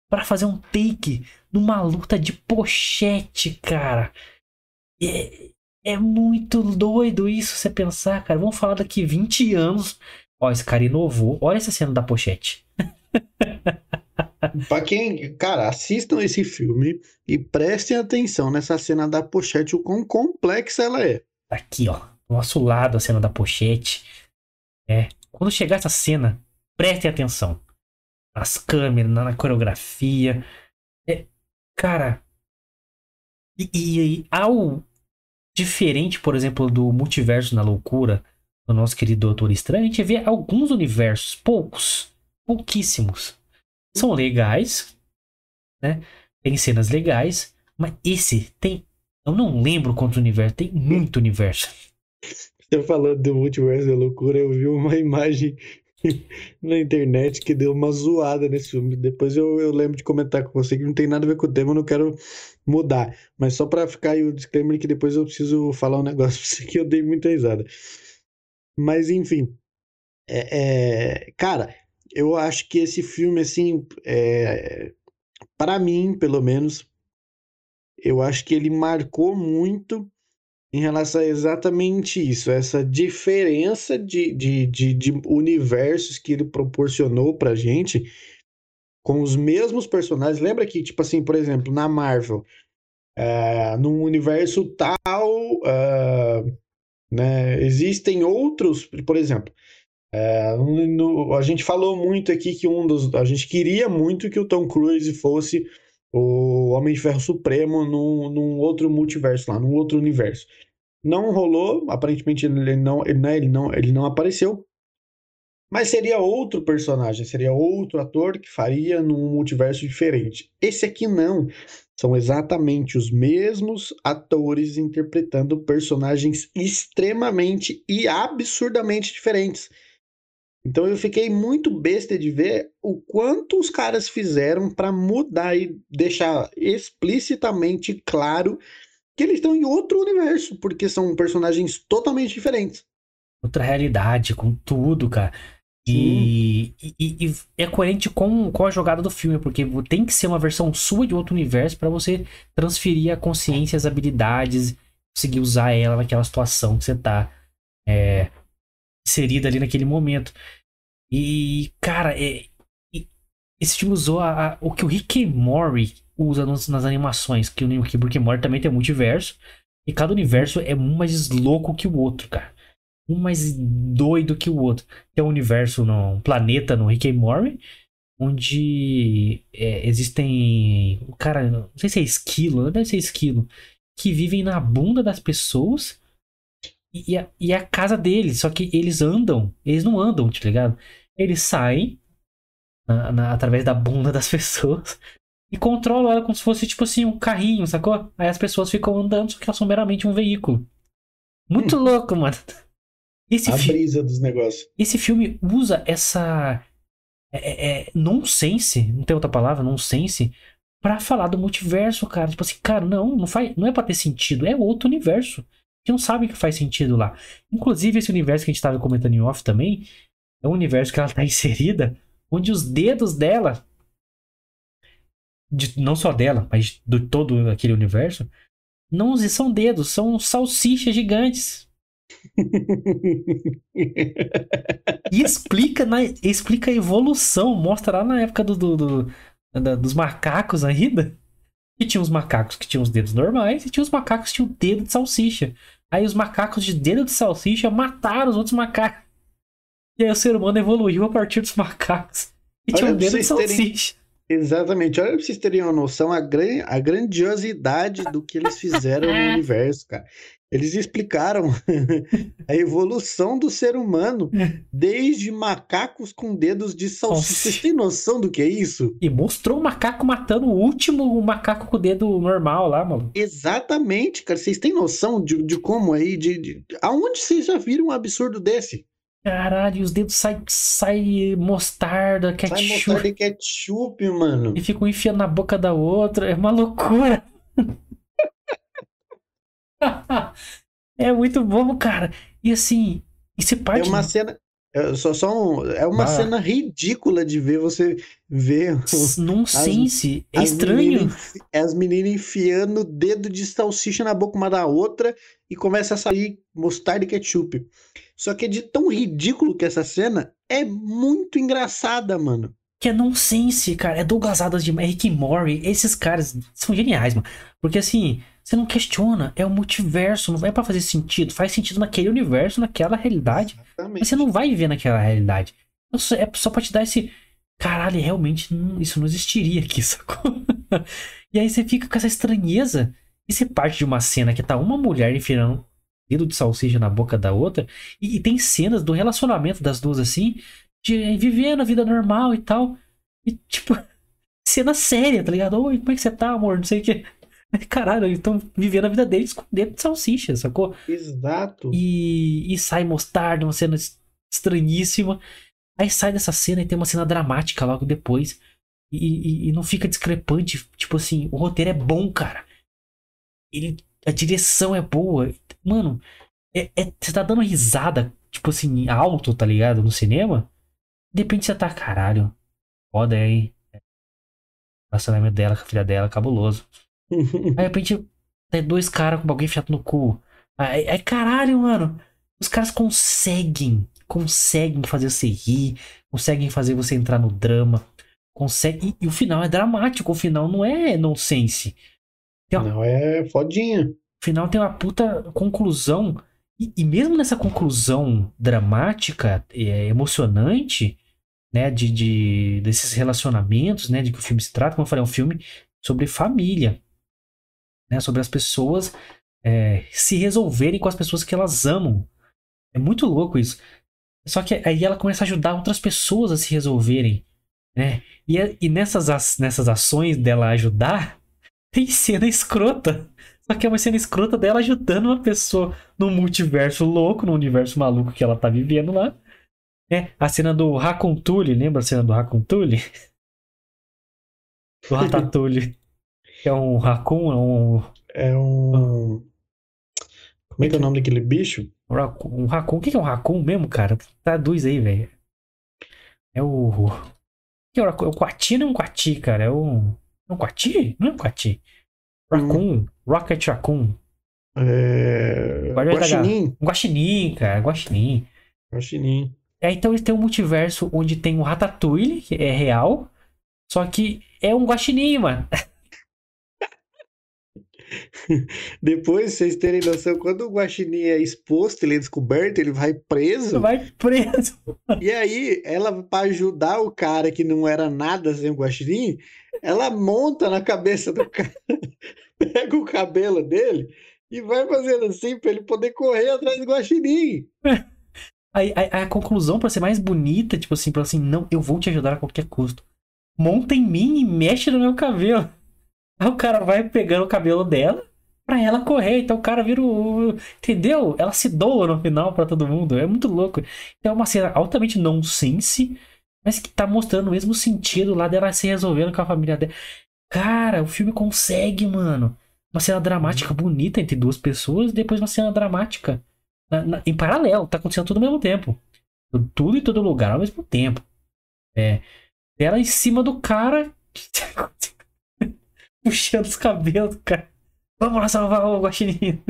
para fazer um take numa luta de pochete, cara. É, é muito doido isso você pensar, cara. Vamos falar daqui 20 anos. Ó, esse cara inovou. Olha essa cena da pochete. pra quem, cara, assistam esse filme e prestem atenção nessa cena da pochete, o quão complexa ela é. Aqui, ó, do nosso lado a cena da pochete. É, quando chegar essa cena, prestem atenção. Nas câmeras, na, na coreografia. É, cara, e, e, ao diferente, por exemplo, do multiverso na loucura do nosso querido Doutor Estranho, a gente vê alguns universos, poucos, pouquíssimos, são legais, né? Tem cenas legais, mas esse tem. Eu não lembro quanto universo, tem muito universo. Você falando do multiverso da loucura, eu vi uma imagem na internet que deu uma zoada nesse filme. Depois eu, eu lembro de comentar com você que não tem nada a ver com o tema, eu não quero mudar. Mas só para ficar aí o disclaimer que depois eu preciso falar um negócio pra você que eu dei muita risada. Mas enfim. É, é, cara, eu acho que esse filme, assim, é, para mim, pelo menos, eu acho que ele marcou muito em relação a exatamente isso, essa diferença de, de, de, de universos que ele proporcionou pra gente com os mesmos personagens. Lembra que, tipo assim, por exemplo, na Marvel, é, num universo tal, uh, né, existem outros, por exemplo, é, no, a gente falou muito aqui que um dos. A gente queria muito que o Tom Cruise fosse o Homem de Ferro Supremo num, num outro multiverso lá, num outro universo. Não rolou, aparentemente ele não, ele, né, ele não, ele não apareceu. Mas seria outro personagem, seria outro ator que faria num multiverso diferente. Esse aqui não. São exatamente os mesmos atores interpretando personagens extremamente e absurdamente diferentes. Então eu fiquei muito besta de ver o quanto os caras fizeram para mudar e deixar explicitamente claro que eles estão em outro universo, porque são personagens totalmente diferentes. Outra realidade, com tudo, cara. E, e, e, é coerente com, com a jogada do filme, porque tem que ser uma versão sua de outro universo para você transferir a consciência, as habilidades, conseguir usar ela naquela situação que você tá. É, inserida ali naquele momento. E, cara, é, esse filme usou a, a, o que o Rick Mori usa nos, nas animações, que o Rick Mori também tem multiverso, e cada universo é um mais louco que o outro, cara. Um mais doido que o outro. Tem um universo, no, um planeta no Rick Mori, onde é, existem. Cara, não sei se é esquilo, deve ser esquilo, que vivem na bunda das pessoas e a, e a casa deles, só que eles andam, eles não andam, tá ligado? Eles saem na, na, através da bunda das pessoas e controlam ela como se fosse tipo assim um carrinho, sacou? Aí as pessoas ficam andando, só que elas são meramente um veículo. Muito hum. louco, mano. Esse a brisa dos negócios. Esse filme usa essa é, é, é, nonsense, não tem outra palavra, nonsense, pra falar do multiverso, cara. Tipo assim, cara, não, não, faz, não é pra ter sentido, é outro universo que não sabe que faz sentido lá. Inclusive, esse universo que a gente estava comentando em off também é um universo que ela está inserida, onde os dedos dela, de, não só dela, mas de todo aquele universo, não são dedos, são salsichas gigantes. e explica, na, explica a evolução, mostra lá na época do, do, do da, dos macacos ainda. Que tinha os macacos que tinham os dedos normais e tinha os macacos que tinham o dedo de salsicha. Aí os macacos de dedo de salsicha mataram os outros macacos. E aí o ser humano evoluiu a partir dos macacos. E tinha um dedo de salsicha. Exatamente. Olha pra vocês terem uma noção, a, gran... a grandiosidade do que eles fizeram no universo, cara. Eles explicaram a evolução do ser humano desde macacos com dedos de salsicha. Nossa. Vocês têm noção do que é isso? E mostrou o macaco matando o último macaco com o dedo normal lá, mano. Exatamente, cara. Vocês têm noção de, de como aí, de, de... aonde vocês já viram um absurdo desse? Caralho, os dedos saem sai mostarda, ketchup. mostrar de ketchup, mano. E ficam enfiando na boca da outra. É uma loucura. é muito bom, cara. E assim, isso é É parte. uma cena. É só, só um- é uma lá. cena ridícula de ver você ver Nonsense. É as estranho. meninas enfi- as meninas enfiando o dedo de salsicha na boca uma da outra e começa a sair mostarda e ketchup. Só que é de tão ridículo que essa cena é muito engraçada, mano. Que é nonsense, cara. É Douglas Adams de é Rick and Morty. Esses caras são geniais, mano. Porque assim, você não questiona. É o multiverso. Não é pra fazer sentido. Faz sentido naquele universo, naquela realidade. Mas Exatamente. você não vai viver naquela realidade. Então, É só pra te dar esse. Caralho, realmente não- isso não existiria aqui, sacou? E aí você fica com essa estranheza. E você parte de uma cena que tá uma mulher enfiando um dedo de salsicha na boca da outra. E, e tem cenas do relacionamento das duas assim. De eh, vivendo a vida normal e tal. E tipo. Cena séria, tá ligado? Oi, como é que você tá, amor? Não sei o que. Caralho, eles estão vivendo a vida deles com dedo de salsicha, sacou? Exato. e, e sai mostarda, uma cena es- estranhíssima. Aí sai dessa cena e tem uma cena dramática logo depois. E, e- e não fica discrepante. Tipo assim, o roteiro é bom, cara. Ele, a direção é boa. Mano, é, é- você tá dando risada, tipo assim, alto, tá ligado? No cinema. De repente você tá, caralho. Foda aí. O relacionamento dela com a filha dela, cabuloso. Aí de repente tem dois caras com alguém enfiado no cu. Aí, aí, caralho, mano. Os caras conseguem. Conseguem fazer você rir. Conseguem fazer você entrar no drama. Consegue. E, e o final é dramático. O final não é nonsense. Não é fodinha. O final tem uma puta conclusão. E, e mesmo nessa conclusão dramática, é, emocionante, né? De, de- desses relacionamentos, né? De que o filme se trata, como eu falei, é um filme sobre família. Né, sobre as pessoas é, se resolverem com as pessoas que elas amam. É muito louco isso. Só que aí ela começa a ajudar outras pessoas a se resolverem. Né? E, é- e nessas, nessas ações dela ajudar, tem cena escrota. Só que é uma cena escrota dela ajudando uma pessoa num multiverso louco, num universo maluco que ela tá vivendo lá. É, a cena do Racontule, lembra a cena do Racontule? Do Ratatouille. Que é um raccoon, é um, É um. Como é que é o nome daquele bicho? um raccoon. Um raccoon. O que é um raccoon mesmo, cara? Traduz aí, velho. É o. O que é o raccoon? É o não é um Quati, cara. É um. É um Quati? Não é um Quati. Raccoon. Rocket Raccoon. É... Da Guaxinim. Um Guaxinim, cara. Guaxinim. Guaxinim. É, então eles têm um multiverso onde tem um Ratatouille, que é real. Só que é um Guaxinim, mano. Depois, vocês terem noção, quando o Guaxinim é exposto, ele é descoberto, ele vai preso. Vai preso. E aí, ela, pra ajudar o cara que não era nada sem o Guaxinim, ela monta na cabeça do cara, pega o cabelo dele e vai fazendo assim pra ele poder correr atrás do Guaxinim. Aí, aí a conclusão, pra ser mais bonita, tipo assim, pra assim, não, eu vou te ajudar a qualquer custo. Monta em mim e mexe no meu cabelo. Aí o cara vai pegando o cabelo dela pra ela correr. Então o cara vira o. Entendeu? Ela se doa no final pra todo mundo. É muito louco. Então é uma cena altamente nonsense, mas que tá mostrando o mesmo sentido lá dela se resolvendo com a família dela. Cara, o filme consegue, mano. Uma cena dramática bonita entre duas pessoas e depois uma cena dramática na- na- em paralelo, tá acontecendo tudo ao mesmo tempo. Tudo em todo lugar ao mesmo tempo. É. Ela em cima do cara. puxando os cabelos, cara. Vamos lá salvar o Guaxinim.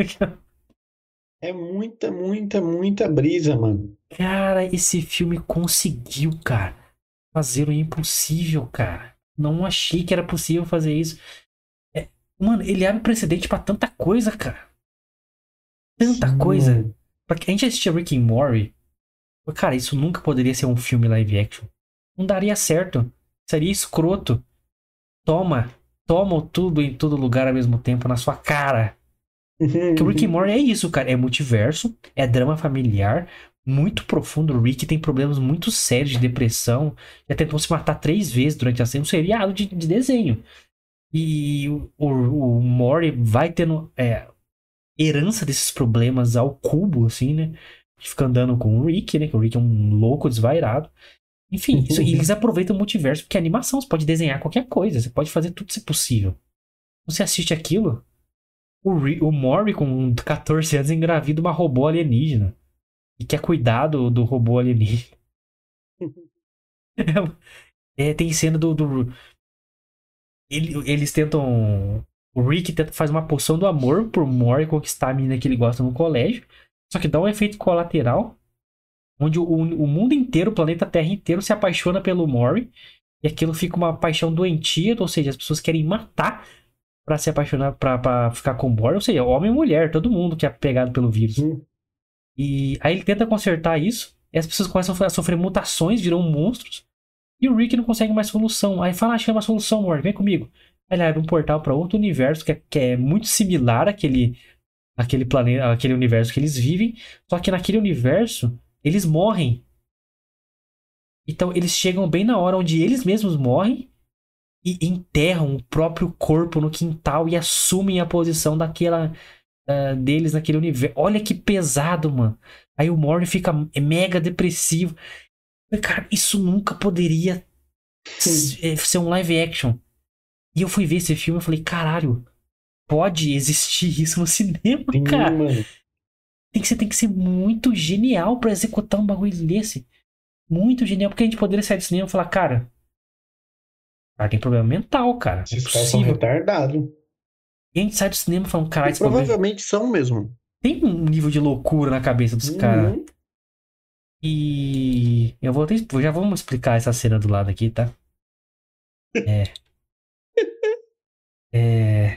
É muita, muita, muita brisa, mano. Cara, esse filme conseguiu, cara, fazer o impossível, cara. Não achei que era possível fazer isso. É, mano, ele abre precedente pra tanta coisa, cara. Tanta Sim, coisa. mano. A gente assistia Rick and Morty. Cara, isso nunca poderia ser um filme live action. Não daria certo. Seria escroto. toma, toma tudo em todo lugar ao mesmo tempo na sua cara. Porque o Rick and Morty é isso, cara. É multiverso, é drama familiar, muito profundo. O Rick tem problemas muito sérios de depressão. Já tentou se matar três vezes durante a cena. Um seriado de, de desenho. E o, o, o Mori vai tendo é, herança desses problemas ao cubo, assim, né? Fica andando com o Rick, né? Que o Rick é um louco desvairado. Enfim, isso, eles aproveitam o multiverso, porque é animação, você pode desenhar qualquer coisa, você pode fazer tudo se possível. Você assiste aquilo, o, o Mori com 14 anos engravida uma robô alienígena. E quer cuidar do, do robô alienígena. é, tem cena do, do ele, eles tentam. O Rick tenta fazer uma poção do amor por Mori conquistar a menina que ele gosta no colégio. Só que dá um efeito colateral. Onde o, o mundo inteiro, o planeta Terra inteiro, se apaixona pelo Mori. E aquilo fica uma paixão doentia, ou seja, as pessoas querem matar para se apaixonar, pra, ficar com o Mori. Ou seja, homem e mulher, todo mundo que é pegado pelo vírus. Hum. E aí ele tenta consertar isso. E as pessoas começam a sofrer mutações, viram monstros. E o Rick não consegue mais solução. Aí fala, achei uma solução, amor, vem comigo. Aí ele abre um portal para outro universo que é, que é, muito similar àquele, àquele planeta, àquele universo que eles vivem. Só que naquele universo, eles morrem. Então eles chegam bem na hora onde eles mesmos morrem e enterram o próprio corpo no quintal e assumem a posição daquela uh, deles naquele universo. Olha que pesado, mano. Aí o Morty fica mega depressivo. Cara, isso nunca poderia é, ser um live action. E eu fui ver esse filme e falei, caralho, pode existir isso no cinema, Sim, cara. Mano. Tem que, ser, tem que ser muito genial para executar um bagulho desse. Muito genial, porque a gente poderia sair do cinema e falar, cara. Cara, tem problema mental, cara. Esses caras são retardados. E a gente sai do cinema falando, caralho, Provavelmente problema... são mesmo. Tem um nível de loucura na cabeça dos uhum. caras. E eu vou ter, já vamos explicar essa cena do lado aqui, tá? É. É.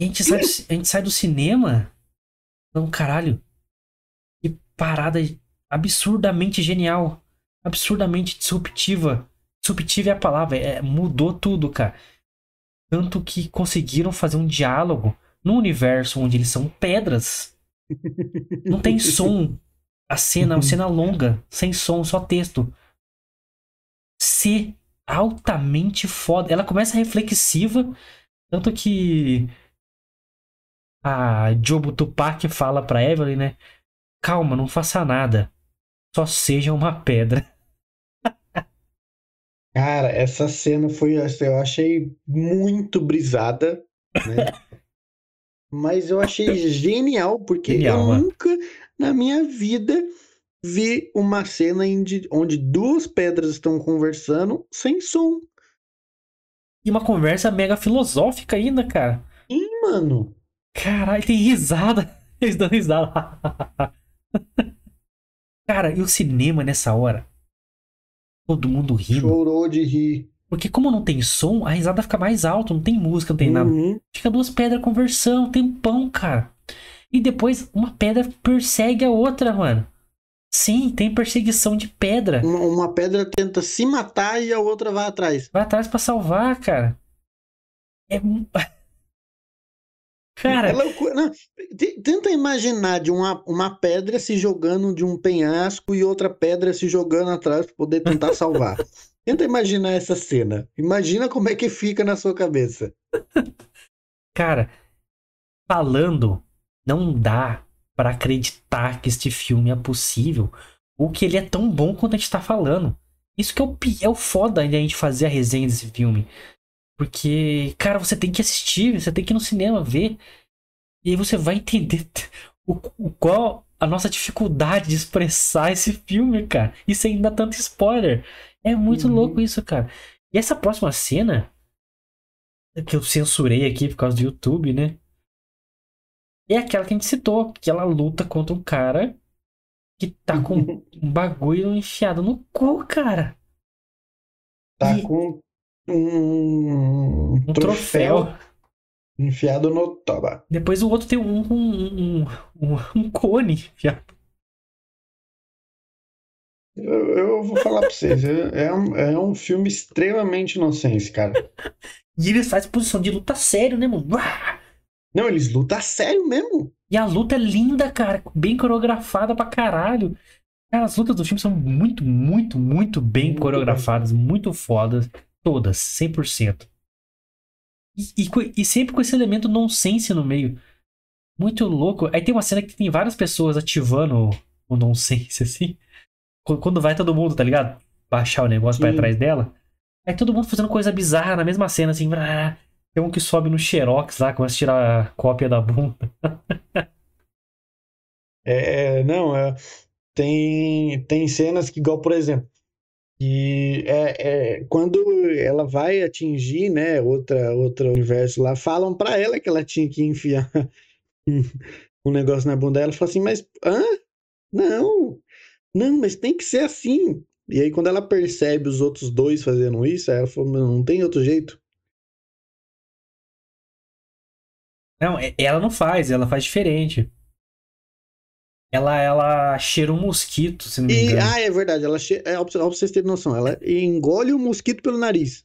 A gente sai, a gente sai do cinema. Então, caralho. Que parada absurdamente genial. Absurdamente disruptiva. Disruptiva é a palavra. É, mudou tudo, cara. Tanto que conseguiram fazer um diálogo num universo onde eles são pedras. Não tem som a cena é uma cena longa, sem som, só texto. Se altamente foda. Ela começa reflexiva, tanto que a Jobo Tupac fala pra Evelyn, né? Calma, não faça nada. Só seja uma pedra. Cara, essa cena foi, eu achei muito brisada, né? Mas eu achei genial, porque genial, eu mano. nunca na minha vida vi uma cena onde duas pedras estão conversando sem som. E uma conversa mega filosófica ainda, cara. Sim, mano. Caralho, tem risada. Eles dão risada. cara, e o cinema nessa hora? Todo mundo rindo. Chorou de rir. Porque como não tem som, a risada fica mais alta, não tem música, não tem uhum. nada. Fica duas pedras conversando, tem pão, cara. E depois uma pedra persegue a outra, mano. Sim, tem perseguição de pedra. Uma, uma pedra tenta se matar e a outra vai atrás. Vai atrás para salvar, cara. É. Cara. É loucura. Não, tenta imaginar de uma, uma pedra se jogando de um penhasco e outra pedra se jogando atrás para poder tentar salvar. tenta imaginar essa cena. Imagina como é que fica na sua cabeça. Cara, falando não dá para acreditar que este filme é possível ou que ele é tão bom quanto a gente tá falando. Isso que é o, é o foda de a gente fazer a resenha desse filme. Porque, cara, você tem que assistir, você tem que ir no cinema ver. E aí você vai entender o, o qual a nossa dificuldade de expressar esse filme, cara. E sem dar tanto spoiler. É muito uhum. louco isso, cara. E essa próxima cena, que eu censurei aqui por causa do YouTube, né? é aquela que a gente citou, que ela luta contra um cara que tá com um bagulho enfiado no cu, cara. Tá e... com um, um troféu, troféu, enfiado no toba. Depois o outro tem um, um, um, um, cone enfiado. Eu, eu vou falar pra vocês, é, é um, é um filme extremamente inocente, cara. E ele faz posição de luta sério, né, mano? Não, eles lutam a sério mesmo. E a luta é linda, cara. Bem coreografada pra caralho. Cara, as lutas do filme são muito, muito, muito bem Muito coreografadas, muito fodas. Todas, 100%. E, e, e sempre com esse elemento nonsense no meio. Muito louco. Aí tem uma cena que tem várias pessoas ativando o, o nonsense, assim. Qu- Quando vai todo mundo, tá ligado? Baixar o negócio pra ir atrás dela. Aí todo mundo fazendo coisa bizarra na mesma cena, assim. Tem um que sobe no Xerox lá, começa a tirar a cópia da bunda. É, não, é, tem, tem cenas que, igual, por exemplo, que é, é, quando ela vai atingir, né, outra, outro universo lá, falam pra ela que ela tinha que enfiar um negócio na bunda dela, fala assim, mas, hã? Não, não, mas tem que ser assim. E aí, quando ela percebe os outros dois fazendo isso, ela falou, "Mas não tem outro jeito. Não, é- ela não faz, ela faz diferente. Ela, ela cheira um mosquito, se não me E, engano. ah, é verdade, ela, che- é, pra vocês terem noção, ela engole o mosquito pelo nariz.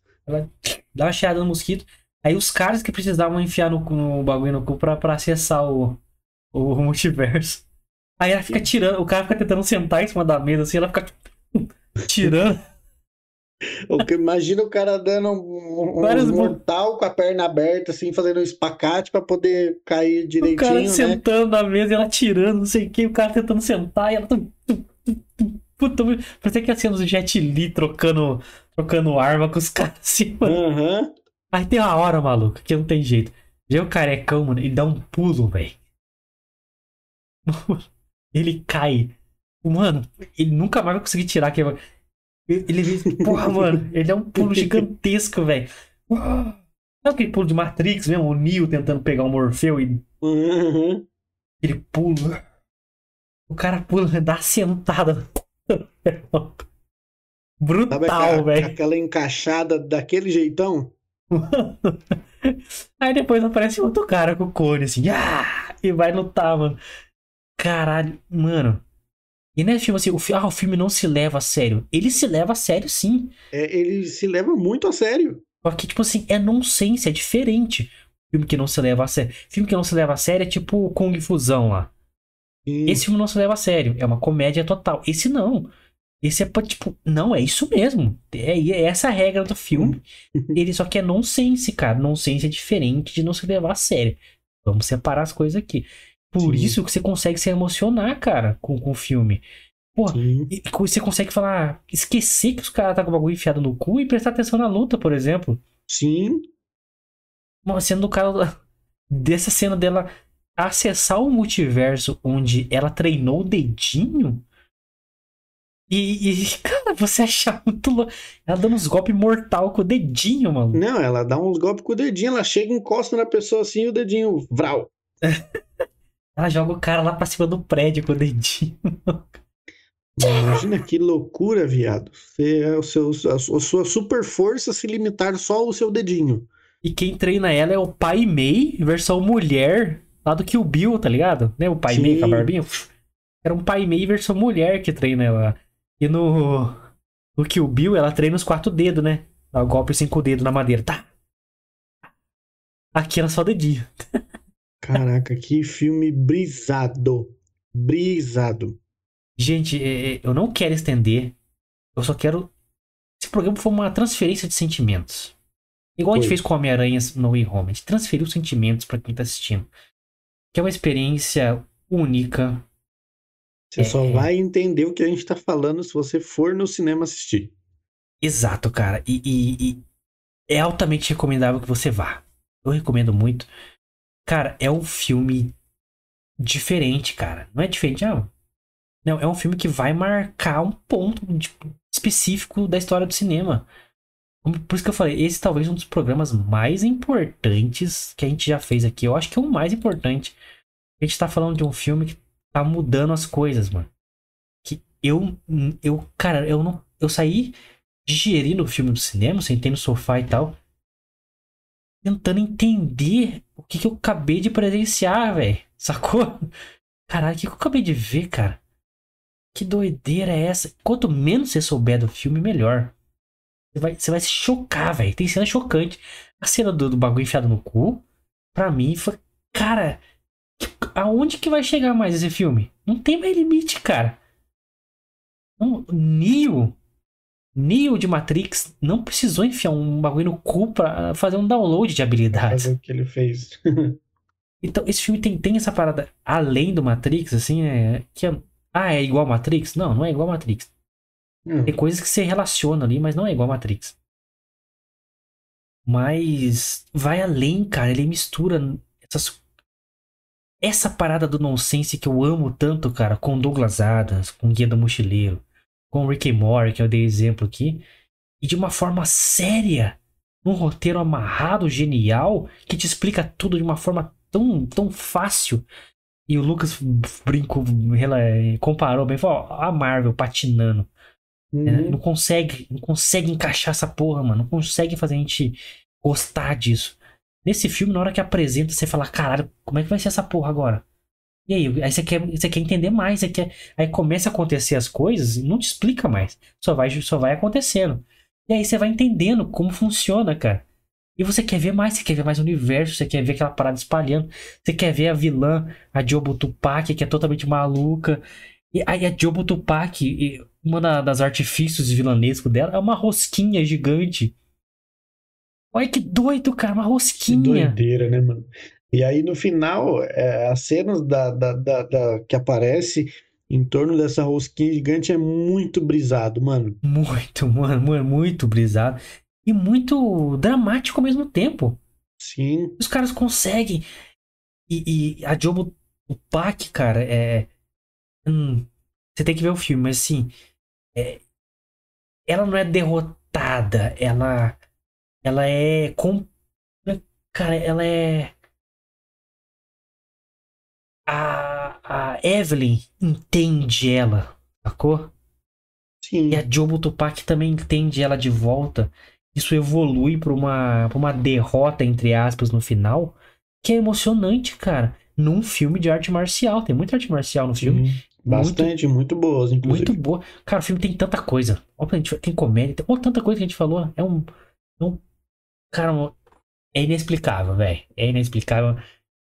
Dá uma cheirada no mosquito. Aí os caras que precisavam enfiar no, no bagulho no cu pra, pra acessar o, o multiverso. Aí ela fica tirando, o cara fica tentando sentar em cima da mesa assim, ela fica tirando. Imagina o cara dando um, um Vários mo- mortal com a perna aberta, assim, fazendo um espacate pra poder cair O cara direitinho, né? sentando na mesa e ela tirando, não sei o que, o cara tentando sentar e ela. Puta, parecia que ia sendo o Jet Li trocando, trocando arma com os caras assim, mano. Aham. Aí tem uma hora, maluco, que não tem jeito. Já o carecão, mano, ele dá um pulo, velho. Ele cai. Mano, ele nunca mais vai conseguir tirar aquele. Ele vê. Porra, mano, ele é um pulo gigantesco, velho. Sabe aquele pulo de Matrix mesmo? O Neo tentando pegar o Morfeu e Aham. ele pula. O cara pula, dá uma sentada. Brutal, aquela, velho. aquela encaixada daquele jeitão? Aí depois aparece outro cara com o cone, assim, ah! e vai lutar, mano. Caralho, mano. E filme, assim, o, ah, o filme não se leva a sério. Ele se leva a sério, sim. É, ele se leva muito a sério. Só que, tipo assim, é nonsense, é diferente. Filme que não se leva a sério. Filme que não se leva a sério é tipo Kung Fusão lá. E- Esse filme não se leva a sério. É uma comédia total. Esse não. Esse é pra, tipo, não, é isso mesmo. É, é essa a regra do filme. Ele só que é nonsense, cara. Nonsense é diferente de não se levar a sério. Vamos separar as coisas aqui. Por Sim. isso que você consegue se emocionar, cara, com, com o filme. E você consegue falar, esquecer que os caras tá com o bagulho enfiado no cu e prestar atenção na luta, por exemplo. Sim. Uma cena do cara. Dessa cena dela acessar o multiverso onde ela treinou o dedinho. E, e, cara, você acha muito louco. Ela dando uns golpes mortal com o dedinho, mano. Não, ela dá uns golpes com o dedinho, ela chega, encosta na pessoa assim e o dedinho, vral. Ela joga o cara lá pra cima do prédio com o dedinho. Imagina que loucura, viado. Você, é o seu, a sua a super força se limitar só ao seu dedinho. E quem treina ela é o Pai Mei, versão mulher, lá do Kill Bill, tá ligado? Né? O Pai Sim. Mei com a barbinha. Era um Pai Mei versão mulher que treina ela. E no, no Kill Bill, ela treina os quatro dedos, né? Dá o golpe cinco dedos na madeira. Tá. Aqui era só o dedinho. Caraca, que filme brisado. Brisado. Gente, é, é, eu não quero estender. Eu só quero. Esse programa foi uma transferência de sentimentos. Igual a gente fez com Homem-Aranha no Way Home. A gente transferiu sentimentos pra quem tá assistindo. Que é uma experiência única. Você só É. vai entender o que a gente tá falando se você for no cinema assistir. Exato, cara. E, e- e é altamente recomendável que você vá. Eu recomendo muito. Cara, é um filme diferente, cara. Não é diferente, ah. Não, é um filme que vai marcar um ponto tipo, específico da história do cinema. Por isso que eu falei, esse talvez um dos programas mais importantes que a gente já fez aqui. Eu acho que é o mais importante. A gente tá falando de um filme que tá mudando as coisas, mano. Que eu, eu, cara, eu não, eu saí digerindo o filme do cinema, sentei no sofá e tal, tentando entender o que, que eu acabei de presenciar, velho. Sacou? Caralho, o que, que eu acabei de ver, cara? que doideira é essa? Quanto menos você souber do filme, melhor. Você vai, você vai se chocar, velho. Tem cena chocante. A cena do, do bagulho enfiado no cu, pra mim, foi. Cara, aonde que vai chegar mais esse filme? Não tem mais limite, cara. Um, Neo. Neo de Matrix não precisou enfiar um bagulho no cu pra fazer um download de habilidades. Fazer o que ele fez. então, esse filme tem, tem essa parada além do Matrix, assim, é, que é, ah, é igual Matrix? Não, não é igual Matrix. Hum. Tem coisas que você relaciona ali, mas não é igual Matrix. Mas vai além, cara. Ele mistura essas... essa parada do nonsense que eu amo tanto, cara, com Douglas Adams, com Guia do Mochileiro, com Rick and Morty, que eu dei exemplo aqui, e de uma forma séria, num roteiro amarrado, genial, que te explica tudo de uma forma tão, tão fácil. E o Lucas brincou, comparou bem, falou, ó, a Marvel patinando. Uhum. Não consegue, não consegue encaixar essa porra, mano. Não consegue fazer a gente gostar disso. Nesse filme, na hora que apresenta, você fala, caralho, como é que vai ser essa porra agora? E aí, aí você quer, você quer entender mais, você quer, aí começa a acontecer as coisas e não te explica mais. Só vai, só vai acontecendo. E aí você vai entendendo como funciona, cara. E você quer ver mais, você quer ver mais o universo, você quer ver aquela parada espalhando, você quer ver a vilã, a Jobo Tupac, que é totalmente maluca. E aí a Jobo Tupac, uma das artifícios vilanesco dela é uma rosquinha gigante. Olha que doido, cara, uma rosquinha. Que doideira, né, mano? E aí no final, é, as cenas da, da, da, da, que aparece em torno dessa rosquinha gigante é muito brisado, mano. Muito, mano, muito brisado. E muito dramático ao mesmo tempo. Sim. Os caras conseguem. E, e a Jobo Tupac, cara, é. Hum, você tem que ver o filme, mas assim. É, ela não é derrotada, ela. Ela é. Com, cara, ela é a, a Evelyn entende ela, sacou? Sim. E a Jobo Tupac também entende ela de volta. Isso evolui pra uma, pra uma derrota, entre aspas, no final, que é emocionante, cara. Num filme de arte marcial. Tem muita arte marcial no filme. Sim, bastante, muito, muito boas, inclusive. Muito boa. Cara, o filme tem tanta coisa. Tem comédia, tem oh, tanta coisa que a gente falou. É um. É um cara, é inexplicável, velho. É inexplicável.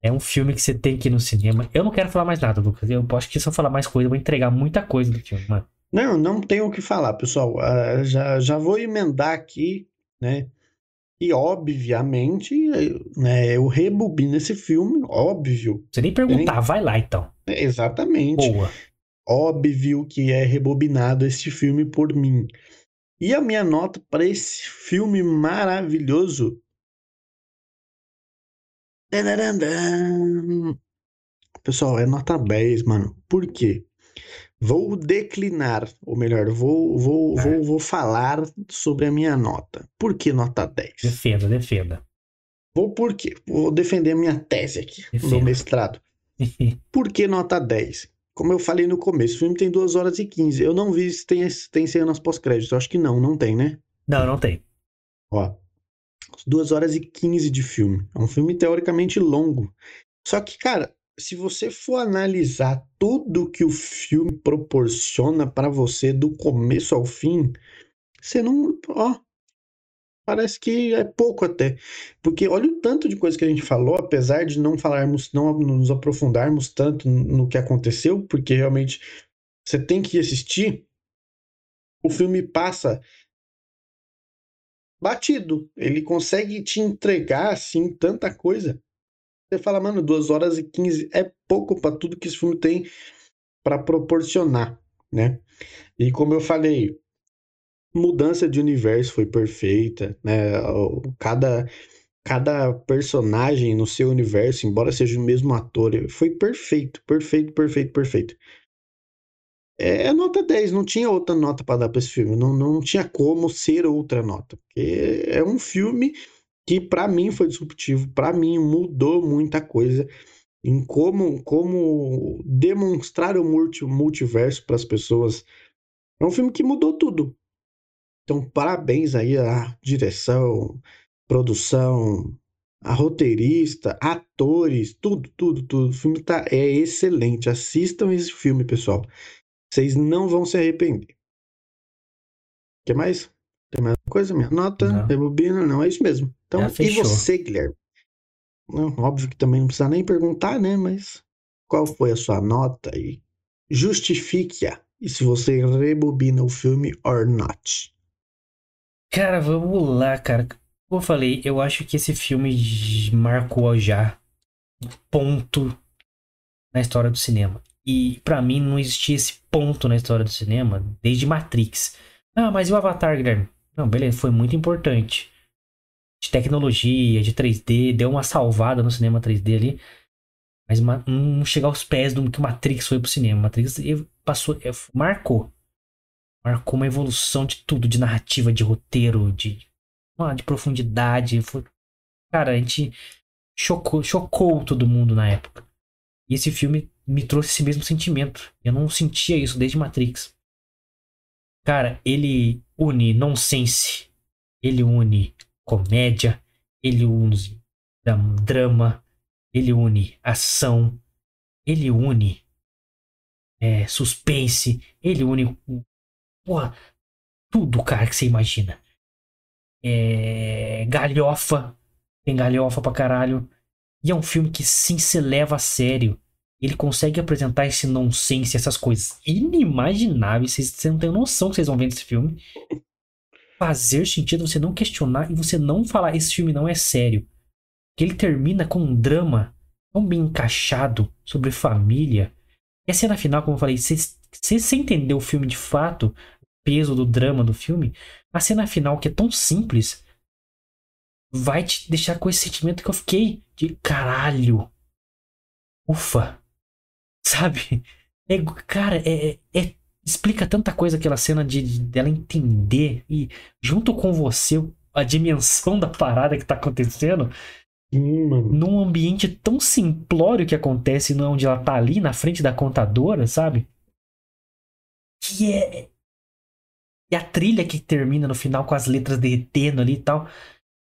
É um filme que você tem que ir no cinema. Eu não quero falar mais nada, Lucas. Eu acho que se eu falar mais coisa, eu vou entregar muita coisa do filme, mano. Não, não tenho o que falar, pessoal. Uh, já, já vou emendar aqui, né? E obviamente, né, eu rebobino esse filme, óbvio. Você nem perguntar, vai lá então. Exatamente. Boa. Óbvio que é rebobinado esse filme por mim. E a minha nota para esse filme maravilhoso Pessoal, é nota 10, mano. Por quê? Vou declinar, ou melhor, vou, vou, é. vou, vou falar sobre a minha nota. Por que nota 10? Defenda, defenda. Vou por quê? Vou defender a minha tese aqui, defenda. no mestrado. por que nota 10? Como eu falei no começo, o filme tem 2 horas e 15. Eu não vi se tem, tem cenas pós-créditos. Acho que não, não tem, né? Não, não tem. Ó, 2 horas e 15 de filme. É um filme teoricamente longo. Só que, cara, se você for analisar tudo que o filme proporciona para você do começo ao fim, você não. Ó. Parece que é pouco até. Porque olha o tanto de coisa que a gente falou, apesar de não falarmos, não nos aprofundarmos tanto no que aconteceu, porque realmente você tem que assistir. O filme passa batido. Ele consegue te entregar, assim, tanta coisa. Você fala, mano, 2 horas e 15 é pouco para tudo que esse filme tem para proporcionar, né? E como eu falei, mudança de universo foi perfeita, né? Cada cada personagem no seu universo, embora seja o mesmo ator, foi perfeito, perfeito, perfeito, perfeito é, é nota 10, não tinha outra nota para dar para esse filme, não, não tinha como ser outra nota, porque é um filme que para mim foi disruptivo, para mim mudou muita coisa em como, como demonstrar o multi, multiverso para as pessoas. É um filme que mudou tudo. Então, parabéns aí à direção, produção, a roteirista, atores, tudo, tudo, tudo. O filme tá, é excelente. Assistam esse filme, pessoal. Vocês não vão se arrepender. Quer mais? Tem mais coisa? Minha nota, Não. rebobina, não, é isso mesmo. Então, Já e fechou. você, Guilherme? Não, óbvio que também não precisa nem perguntar, né? Mas qual foi a sua nota aí? Justifique-a. E se você rebobina o filme or not. Cara, vamos lá, cara. Como eu falei, eu acho que esse filme marcou já um ponto na história do cinema. E pra mim não existia esse ponto na história do cinema desde Matrix. Ah, mas e o Avatar, Guilherme? Não, beleza, foi muito importante. De tecnologia, de 3D, deu uma salvada no cinema 3D ali. Mas ma- não chegar aos pés do que Matrix foi pro cinema. Matrix passou, marcou. Marcou uma evolução de tudo, de narrativa, de roteiro, de, ah, de profundidade. Foi... Cara, a gente chocou, chocou todo mundo na época. E esse filme me trouxe esse mesmo sentimento. Eu não sentia isso desde Matrix. Cara, ele une nonsense, ele une comédia, ele une dram- drama, ele une ação, ele une é, suspense, ele une porra, tudo, cara, que você imagina. É, galhofa, tem galhofa pra caralho. E é um filme que sim se leva a sério. Ele consegue apresentar esse nonsense, essas coisas inimagináveis. Vocês, vocês não têm noção que vocês vão ver nesse filme. Fazer sentido você não questionar e você não falar esse filme não é sério. Que ele termina com um drama tão bem encaixado sobre família. E a cena final, como eu falei, se você entender o filme de fato, o peso do drama do filme, a cena final, que é tão simples, vai te deixar com esse sentimento que eu fiquei de caralho. Ufa. Sabe? É, cara, é, é- é- explica tanta coisa aquela cena de, de- dela entender e junto com você a dimensão da parada que tá acontecendo Hum, num ambiente tão simplório que acontece não onde ela tá ali na frente da contadora, sabe? Que é e a trilha que termina no final com as letras derretendo ali e tal.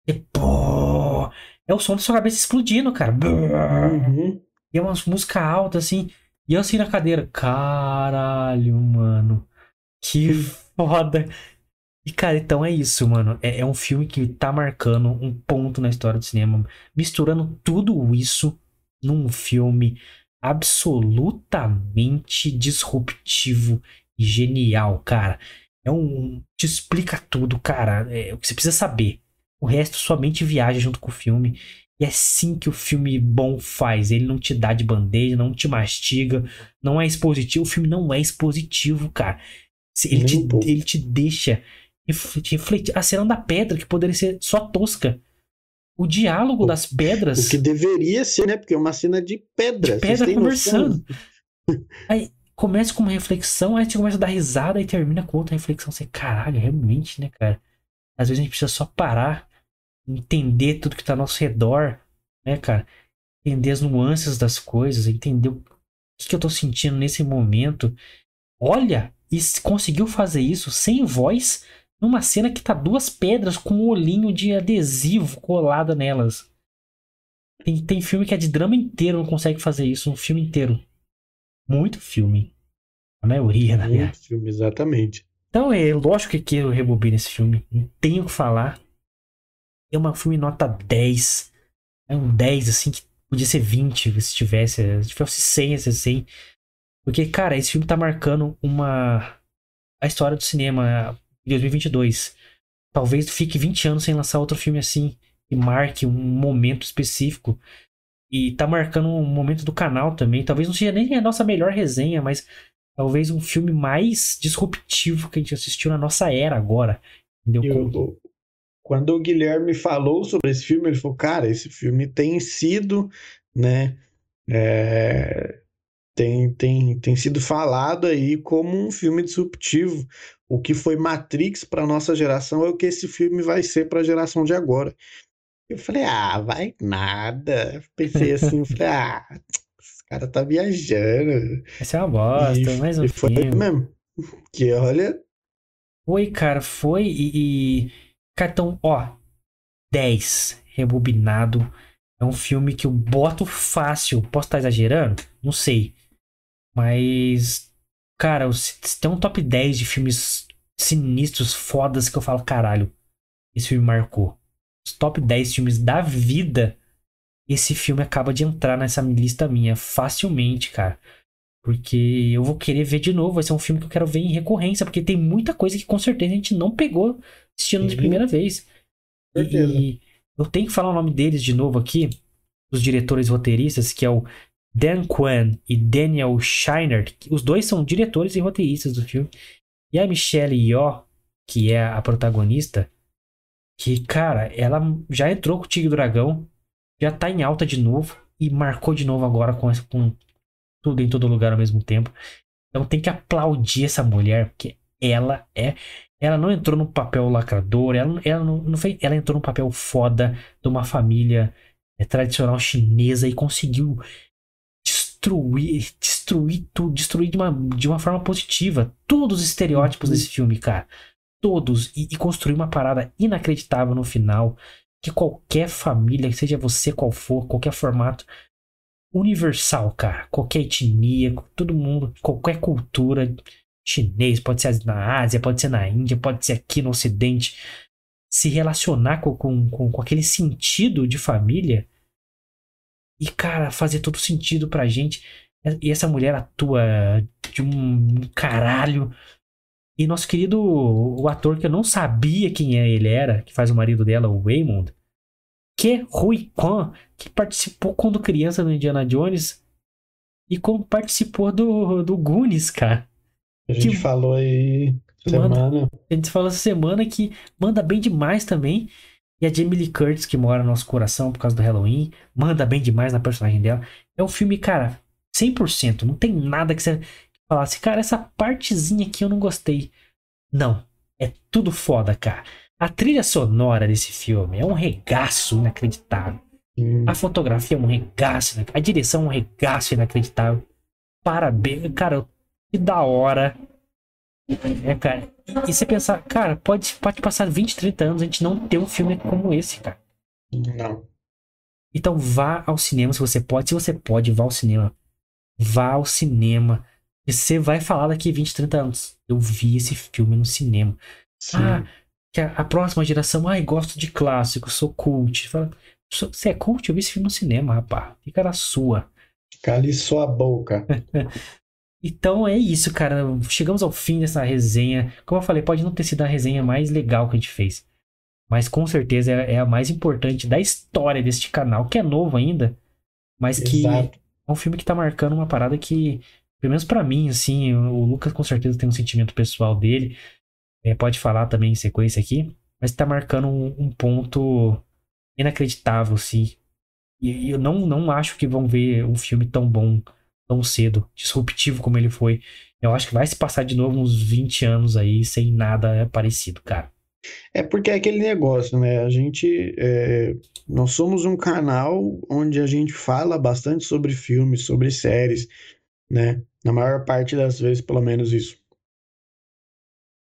E, pô, é o som da sua cabeça explodindo, cara. Uhum. E é umas música alta assim. E eu assim na cadeira. Caralho, mano. Que foda. E, cara, então é isso, mano. É, é um filme que tá marcando um ponto na história do cinema. Misturando tudo isso num filme absolutamente disruptivo e genial, cara. É um. Te explica tudo, cara. É o que você precisa saber. O resto somente viaja junto com o filme. E é assim que o filme bom faz. Ele não te dá de bandeja, não te mastiga, não é expositivo. O filme não é expositivo, cara. Ele te, ele te deixa refletir. A cena da pedra, que poderia ser só tosca. O diálogo O- das pedras. O que deveria ser, né? Porque é uma cena de pedra. De pedra conversando. Começa com uma reflexão, aí você começa a dar risada e termina com outra reflexão. Você, caralho, realmente, né, cara? Às vezes a gente precisa só parar, entender tudo que tá ao nosso redor, né, cara? Entender as nuances das coisas, entender o que, que eu tô sentindo nesse momento. Olha, e se conseguiu fazer isso sem voz, numa cena que tá duas pedras com um olhinho de adesivo colado nelas. Tem, tem filme que é de drama inteiro, não consegue fazer isso, um filme inteiro. Muito filme. A maioria, na verdade. Muito filme, exatamente. Então é lógico que eu rebobino esse filme. Não tenho o que falar. É um filme nota 10. É um 10, assim, que podia ser 20 se tivesse. Se tivesse 100, ia ser 100. Porque, cara, esse filme tá marcando uma. A história do cinema em 2022. Talvez fique 20 anos sem lançar outro filme assim. E marque um momento específico. E tá marcando um momento do canal também. Talvez não seja nem a nossa melhor resenha, mas talvez um filme mais disruptivo que a gente assistiu na nossa era agora. Entendeu? E o- quando o Guilherme falou sobre esse filme, ele falou, cara, esse filme tem sido, né, é, tem, tem, tem sido falado aí como um filme disruptivo. O que foi Matrix para nossa geração é o que esse filme vai ser para a geração de agora. Eu falei, ah, vai nada. Pensei assim, falei, ah, esse cara tá viajando. Essa é uma bosta, E- mais um e foi filme. mesmo. Que olha, Foi, cara, foi e. e... Cartão, ó. 10. Rebobinado. É um filme que eu boto fácil. Posso estar exagerando? Não sei. Mas. Cara, se tem um top 10 de filmes sinistros, fodas, que eu falo, caralho, esse filme marcou. Os top 10 filmes da vida, esse filme acaba de entrar nessa lista minha facilmente, cara. Porque eu vou querer ver de novo. Vai ser um filme que eu quero ver em recorrência. Porque tem muita coisa que com certeza a gente não pegou assistindo uhum. de primeira vez. Certeza. E eu tenho que falar o nome deles de novo aqui. Dos diretores roteiristas, que é o Dan Kwan e Daniel Shiner. Os dois são diretores e roteiristas do filme. E a Michelle Yeoh, que é a protagonista, que, cara, ela já entrou com o Tigre Dragão, já tá em alta de novo e marcou de novo agora com, com tudo em todo lugar ao mesmo tempo. Então tem que aplaudir essa mulher, porque ela é. Ela não entrou no papel lacrador, ela, ela não, não fez, ela entrou no papel foda de uma família é, tradicional chinesa e conseguiu destruir, destruir tudo, destruir de uma, de uma forma positiva todos os estereótipos uhum. desse filme, cara. Todos. E, e construir uma parada inacreditável no final. Que qualquer família, seja você qual for, qualquer formato, universal, cara. Qualquer etnia, todo mundo, qualquer cultura chinês, pode ser na Ásia, pode ser na Índia, pode ser aqui no Ocidente, se relacionar com, com, com, com aquele sentido de família e, cara, fazer todo sentido pra gente. E essa mulher atua de um caralho. E nosso querido o ator que eu não sabia quem é ele era, que faz o marido dela, o Waymond, que Rui Kwan, que participou quando criança no Indiana Jones e como participou do, do Goonies, cara. A gente que, falou aí semana. Manda, a gente falou essa semana que manda bem demais também. E a Jamie Lee Curtis, que mora no nosso coração por causa do Halloween, manda bem demais na personagem dela. É um filme, cara, 100%. Não tem nada que você falasse, cara, essa partezinha aqui eu não gostei. Não. É tudo foda, cara. A trilha sonora desse filme é um regaço inacreditável. Hum. A fotografia é um regaço, a direção é um regaço inacreditável. Parabéns, cara, que da hora. É, cara. E, e você pensar, cara, pode, pode passar 20, 30 anos a gente não ter um filme como esse, cara. Não. Então vá ao cinema se você pode. Se você pode, vá ao cinema. Vá ao cinema. E você vai falar daqui 20, 30 anos. Eu vi esse filme no cinema. Sim. Ah, que a, a, próxima geração, ai, gosto de clássico, sou cult. Fala, você é cult? Eu vi esse filme no cinema, rapaz. Fica na sua. Cale sua boca. então é isso, cara. Chegamos ao fim dessa resenha. Como eu falei, pode não ter sido a resenha mais legal que a gente fez. Mas com certeza é, é a mais importante da história deste canal, que é novo ainda. Mas que Exato. é um filme que tá marcando uma parada que, pelo menos para mim, assim, o Lucas com certeza tem um sentimento pessoal dele é, pode falar também em sequência aqui, mas está marcando um, um, ponto inacreditável, sim. E, eu não, não acho que vão ver um filme tão bom tão cedo, disruptivo como ele foi. Eu acho que vai se passar de novo uns 20 anos aí sem nada parecido, cara. É porque é aquele negócio, né? A gente. É... Nós somos um canal onde a gente fala bastante sobre filmes, sobre séries, né? Na maior parte das vezes, pelo menos isso.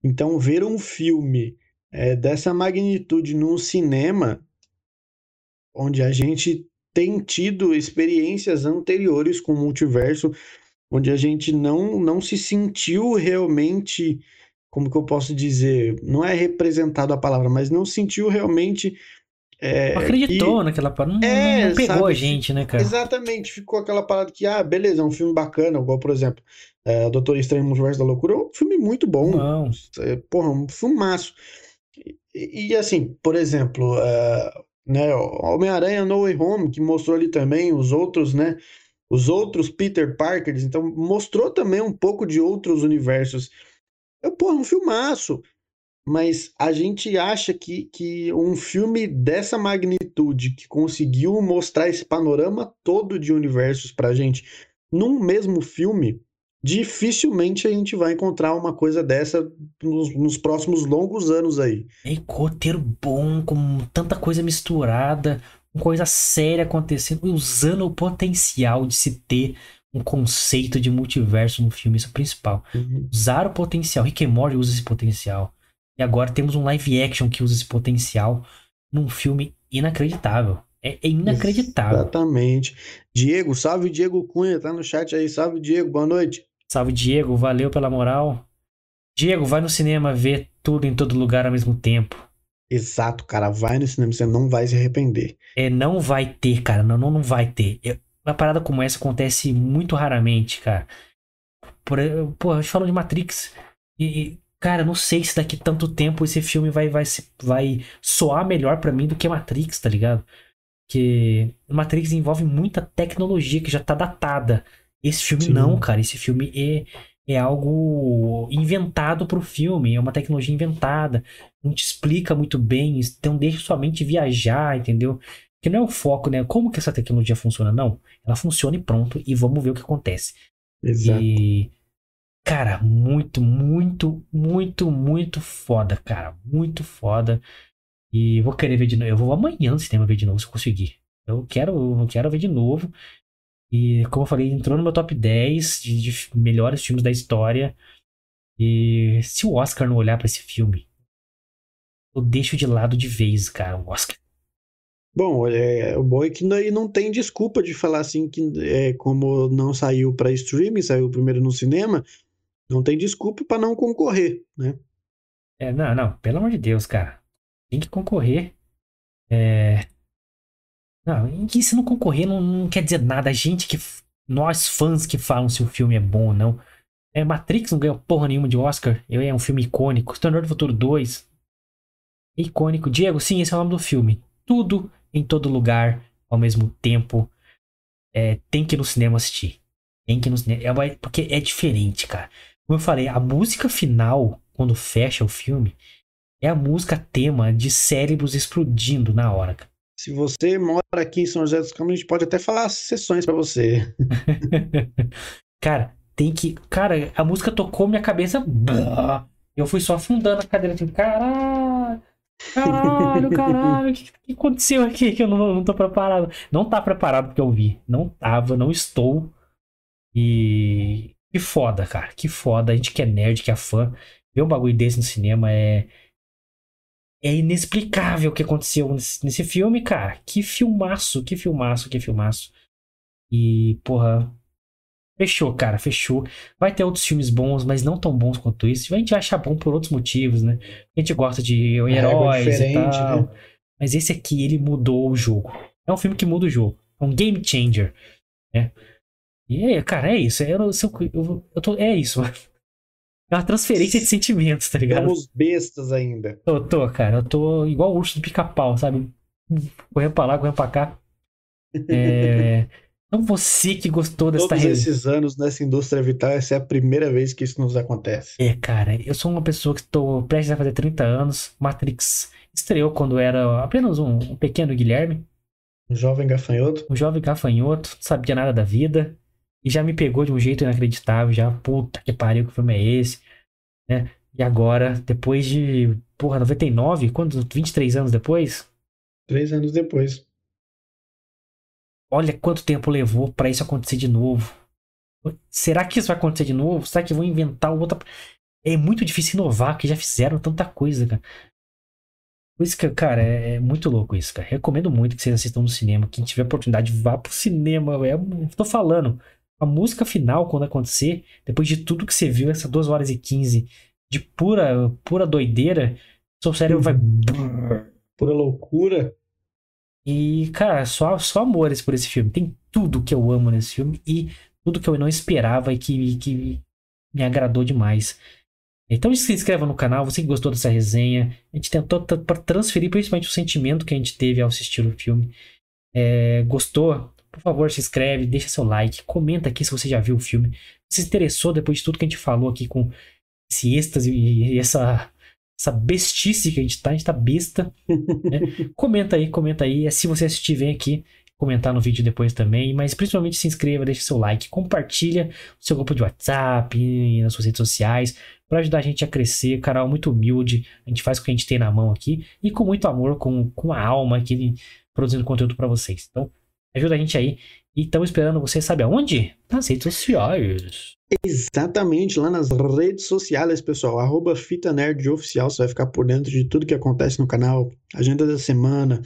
Então, ver um filme é, dessa magnitude num cinema, onde a gente tem tido experiências anteriores com o multiverso, onde a gente não, não se sentiu realmente, como que eu posso dizer, não é representado a palavra, mas não sentiu realmente é, acreditou que... naquela parada. Não, é, não pegou sabe? a gente, né, cara? Exatamente. Ficou aquela parada que, ah, beleza, é um filme bacana, igual, por exemplo, é, Doutor Estranho Multiverso da Loucura, é um filme muito bom. Não. É, porra, um filmaço. E, e assim, por exemplo, é, né, Homem-Aranha No Way Home, que mostrou ali também os outros, né? Os outros Peter Parkers, então mostrou também um pouco de outros universos. Eu, porra, um filmaço mas a gente acha que, que um filme dessa magnitude, que conseguiu mostrar esse panorama todo de universos pra gente num mesmo filme, dificilmente a gente vai encontrar uma coisa dessa nos, nos próximos longos anos aí. É roteiro bom, com tanta coisa misturada, com coisa séria acontecendo, usando o potencial de se ter um conceito de multiverso no filme, isso é o principal. Uhum. Usar o potencial. Rick and Morty usa esse potencial. E agora temos um live action que usa esse potencial num filme inacreditável. É, é inacreditável. Exatamente. Diego, salve Diego Cunha, tá no chat aí. Salve Diego, boa noite. Salve, Diego. Valeu pela moral. Diego, vai no cinema ver tudo em todo lugar ao mesmo tempo. Exato, cara. Vai no cinema, você não vai se arrepender. É, não vai ter, cara. Não, não, não vai ter. Eu, uma parada como essa acontece muito raramente, cara. Por, pô, a gente falou de Matrix. E, cara, não sei se daqui tanto tempo esse filme vai, vai, vai soar melhor para mim do que Matrix, tá ligado? Que Matrix envolve muita tecnologia que já tá datada. Esse filme Sim. não, cara. Esse filme é, é algo inventado pro filme, é uma tecnologia inventada. Não te explica muito bem, então deixa sua mente viajar, entendeu? Que não é o foco, né? Como que essa tecnologia funciona? Não. Ela funciona e pronto, e vamos ver o que acontece. Exato. E, cara, muito, muito, muito, muito foda, cara. Muito foda. E vou querer ver de novo. Eu vou amanhã no cinema ver de novo se eu conseguir. Eu quero, eu quero ver de novo. E, como eu falei, entrou no meu top 10 de, de melhores filmes da história. E se o Oscar não olhar para esse filme, eu deixo de lado de vez, cara, o Oscar. Bom, é, o bom é que daí não tem desculpa de falar assim que é, como não saiu para streaming, saiu primeiro no cinema, não tem desculpa para não concorrer, né? É, não, não, pelo amor de Deus, cara. Tem que concorrer. É, não, e se não concorrer não, não, quer dizer nada. A gente que. Nós fãs que falam se o filme é bom ou não. É, Matrix não ganhou porra nenhuma de Oscar. É um filme icônico. Exterminador do Futuro 2. Icônico. Diego, sim, esse é o nome do filme. Tudo em todo lugar ao mesmo tempo. É, tem que ir no cinema assistir. Tem que ir no cinema. É, porque é diferente, cara. Como eu falei, a música final, quando fecha o filme, é a música tema de cérebros explodindo na hora. Cara. Se você mora aqui em São José dos Campos, a gente pode até falar sessões para você. cara, tem que. Cara, a música tocou minha cabeça. Eu fui só afundando a cadeira, tipo, caralho. Caralho, caralho, o que, que, aconteceu aqui que eu não, não tô preparado? Não tá preparado porque eu vi. Não tava, não estou. E. Que foda, cara. Que foda. A gente que é nerd, que é fã. Ver um bagulho desse no cinema é é inexplicável o que aconteceu nesse, nesse filme, cara. Que filmaço, que filmaço, que filmaço. E, porra. Fechou, cara, fechou. Vai ter outros filmes bons, mas não tão bons quanto esse. A gente vai achar bom por outros motivos, né? A gente gosta de é, heróis é, e tal. Né? Mas esse aqui, ele mudou o jogo. É um filme que muda o jogo. É um game changer. Né? E, é, cara, é isso. Eu, eu, eu, eu tô, é isso. É uma transferência de sentimentos, tá ligado? Somos bestas ainda. Eu tô, cara. Eu tô igual o urso do pica-pau, sabe? Correndo pra lá, correndo pra cá. É... Então você que gostou dessa Todos esses anos nessa indústria vital, essa é a primeira vez que isso nos acontece. É, cara. Eu sou uma pessoa que estou prestes a fazer 30 anos. Matrix estreou quando era apenas um, um pequeno Guilherme. Um jovem gafanhoto. Um jovem gafanhoto. Não sabia nada da vida. E já me pegou de um jeito inacreditável, já, puta que pariu, que filme é esse? Né? E agora, depois de, porra, 99, quantos? 23 anos depois? Três anos depois. Olha quanto tempo levou para isso acontecer de novo. Será que isso vai acontecer de novo? Será que vão inventar outra. É muito difícil inovar, porque já fizeram tanta coisa, cara. Por isso que, cara, é, é, muito louco isso, cara. Recomendo muito que vocês assistam no cinema. Quem tiver oportunidade, vá pro cinema. É, tô falando a música final, quando acontecer, depois de tudo que você viu, essas 2 horas e 15 de pura, pura doideira, seu cérebro vai. Pura loucura. E, cara, só, só amores por esse filme. Tem tudo que eu amo nesse filme e tudo que eu não esperava e que, que me agradou demais. Então se inscreva no canal, você que gostou dessa resenha. A gente tentou para transferir principalmente o sentimento que a gente teve ao assistir o filme. É, gostou? Por favor, se inscreve, deixa seu like, comenta aqui se você já viu o filme. Se interessou depois de tudo que a gente falou aqui com esse êxtase e essa, essa bestice que a gente tá, a gente tá besta. Né? comenta aí, comenta aí. Se você assistir, vem aqui comentar no vídeo depois também, mas principalmente se inscreva, deixa seu like, compartilha o seu grupo de WhatsApp, nas suas redes sociais, para ajudar a gente a crescer, canal muito humilde, a gente faz o que a gente tem na mão aqui e com muito amor, com, com a alma aqui produzindo conteúdo para vocês. Então, Ajuda a gente aí. E estamos esperando você, sabe aonde? Nas redes sociais. Exatamente, lá nas redes sociais, pessoal. Arroba Fita Nerd Oficial. Você vai ficar por dentro de tudo que acontece no canal. Agenda da semana.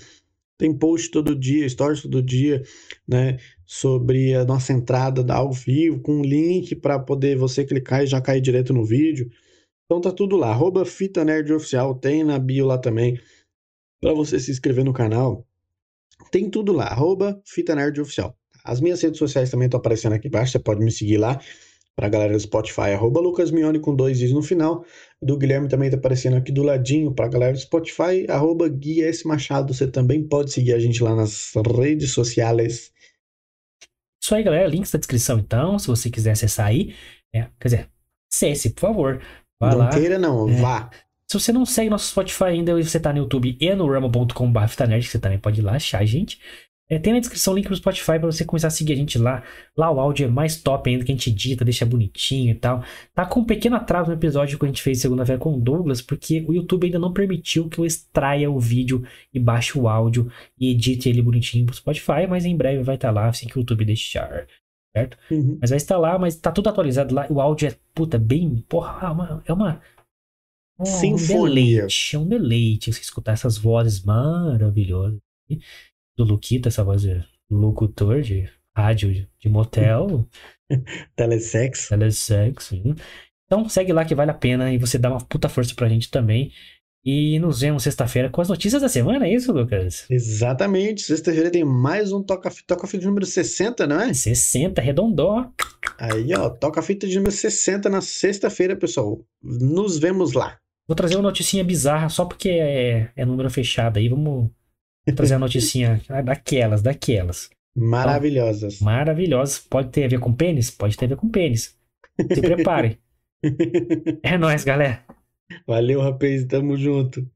Tem post todo dia, stories todo dia, né? sobre a nossa entrada da ao vivo, com um link para poder você clicar e já cair direto no vídeo. Então tá tudo lá, arroba Fita Nerd Oficial, tem na bio lá também, para você se inscrever no canal. Tem tudo lá, arroba Fita Nerd Oficial. As minhas redes sociais também estão aparecendo aqui embaixo, você pode me seguir lá. Para a galera do Spotify, arroba Lucas Mione com dois is no final. Do Guilherme também está aparecendo aqui do ladinho. Para a galera do Spotify, arroba Gui S. Machado. Você também pode seguir a gente lá nas redes sociais. Isso aí, galera. Links na descrição, então. Se você quiser acessar aí. É, quer dizer, acesse, por favor. Vá não lá. queira, não. É. Vá. Se você não segue nosso Spotify ainda, você tá no YouTube e no rumble.com.br, você também pode ir lá achar a gente. É, tem na descrição o link pro Spotify para você começar a seguir a gente lá. Lá o áudio é mais top ainda, que a gente edita, deixa bonitinho e tal. Tá com um pequeno atraso no episódio que a gente fez segunda-feira com o Douglas, porque o YouTube ainda não permitiu que eu extraia o vídeo e baixe o áudio e edite ele bonitinho pro Spotify, mas em breve vai estar tá lá, assim que o YouTube deixar. Certo? Uhum. Mas vai estar lá, mas tá tudo atualizado lá. O áudio é, puta, bem. Porra, é uma. É uma um Sinfonia. deleite, é um deleite você escutar essas vozes maravilhosas do Luquita, essa voz de locutor de rádio de motel. Telesexo. Telesexo. Então segue lá que vale a pena e você dá uma puta força pra gente também. E nos vemos sexta-feira com as notícias da semana, é isso, Lucas? Exatamente. Sexta-feira tem mais um toca de número 60, não é? 60, redondó. Aí, ó, Toca-Fita de número 60 na sexta-feira, pessoal. Nos vemos lá. Vou trazer uma noticinha bizarra só porque é, é número fechado aí. Vamos trazer a noticinha daquelas, daquelas. Maravilhosas. Então, maravilhosas. Pode ter a ver com pênis? Pode ter a ver com pênis. Se prepare. é nóis, galera. Valeu, rapaz. Tamo junto.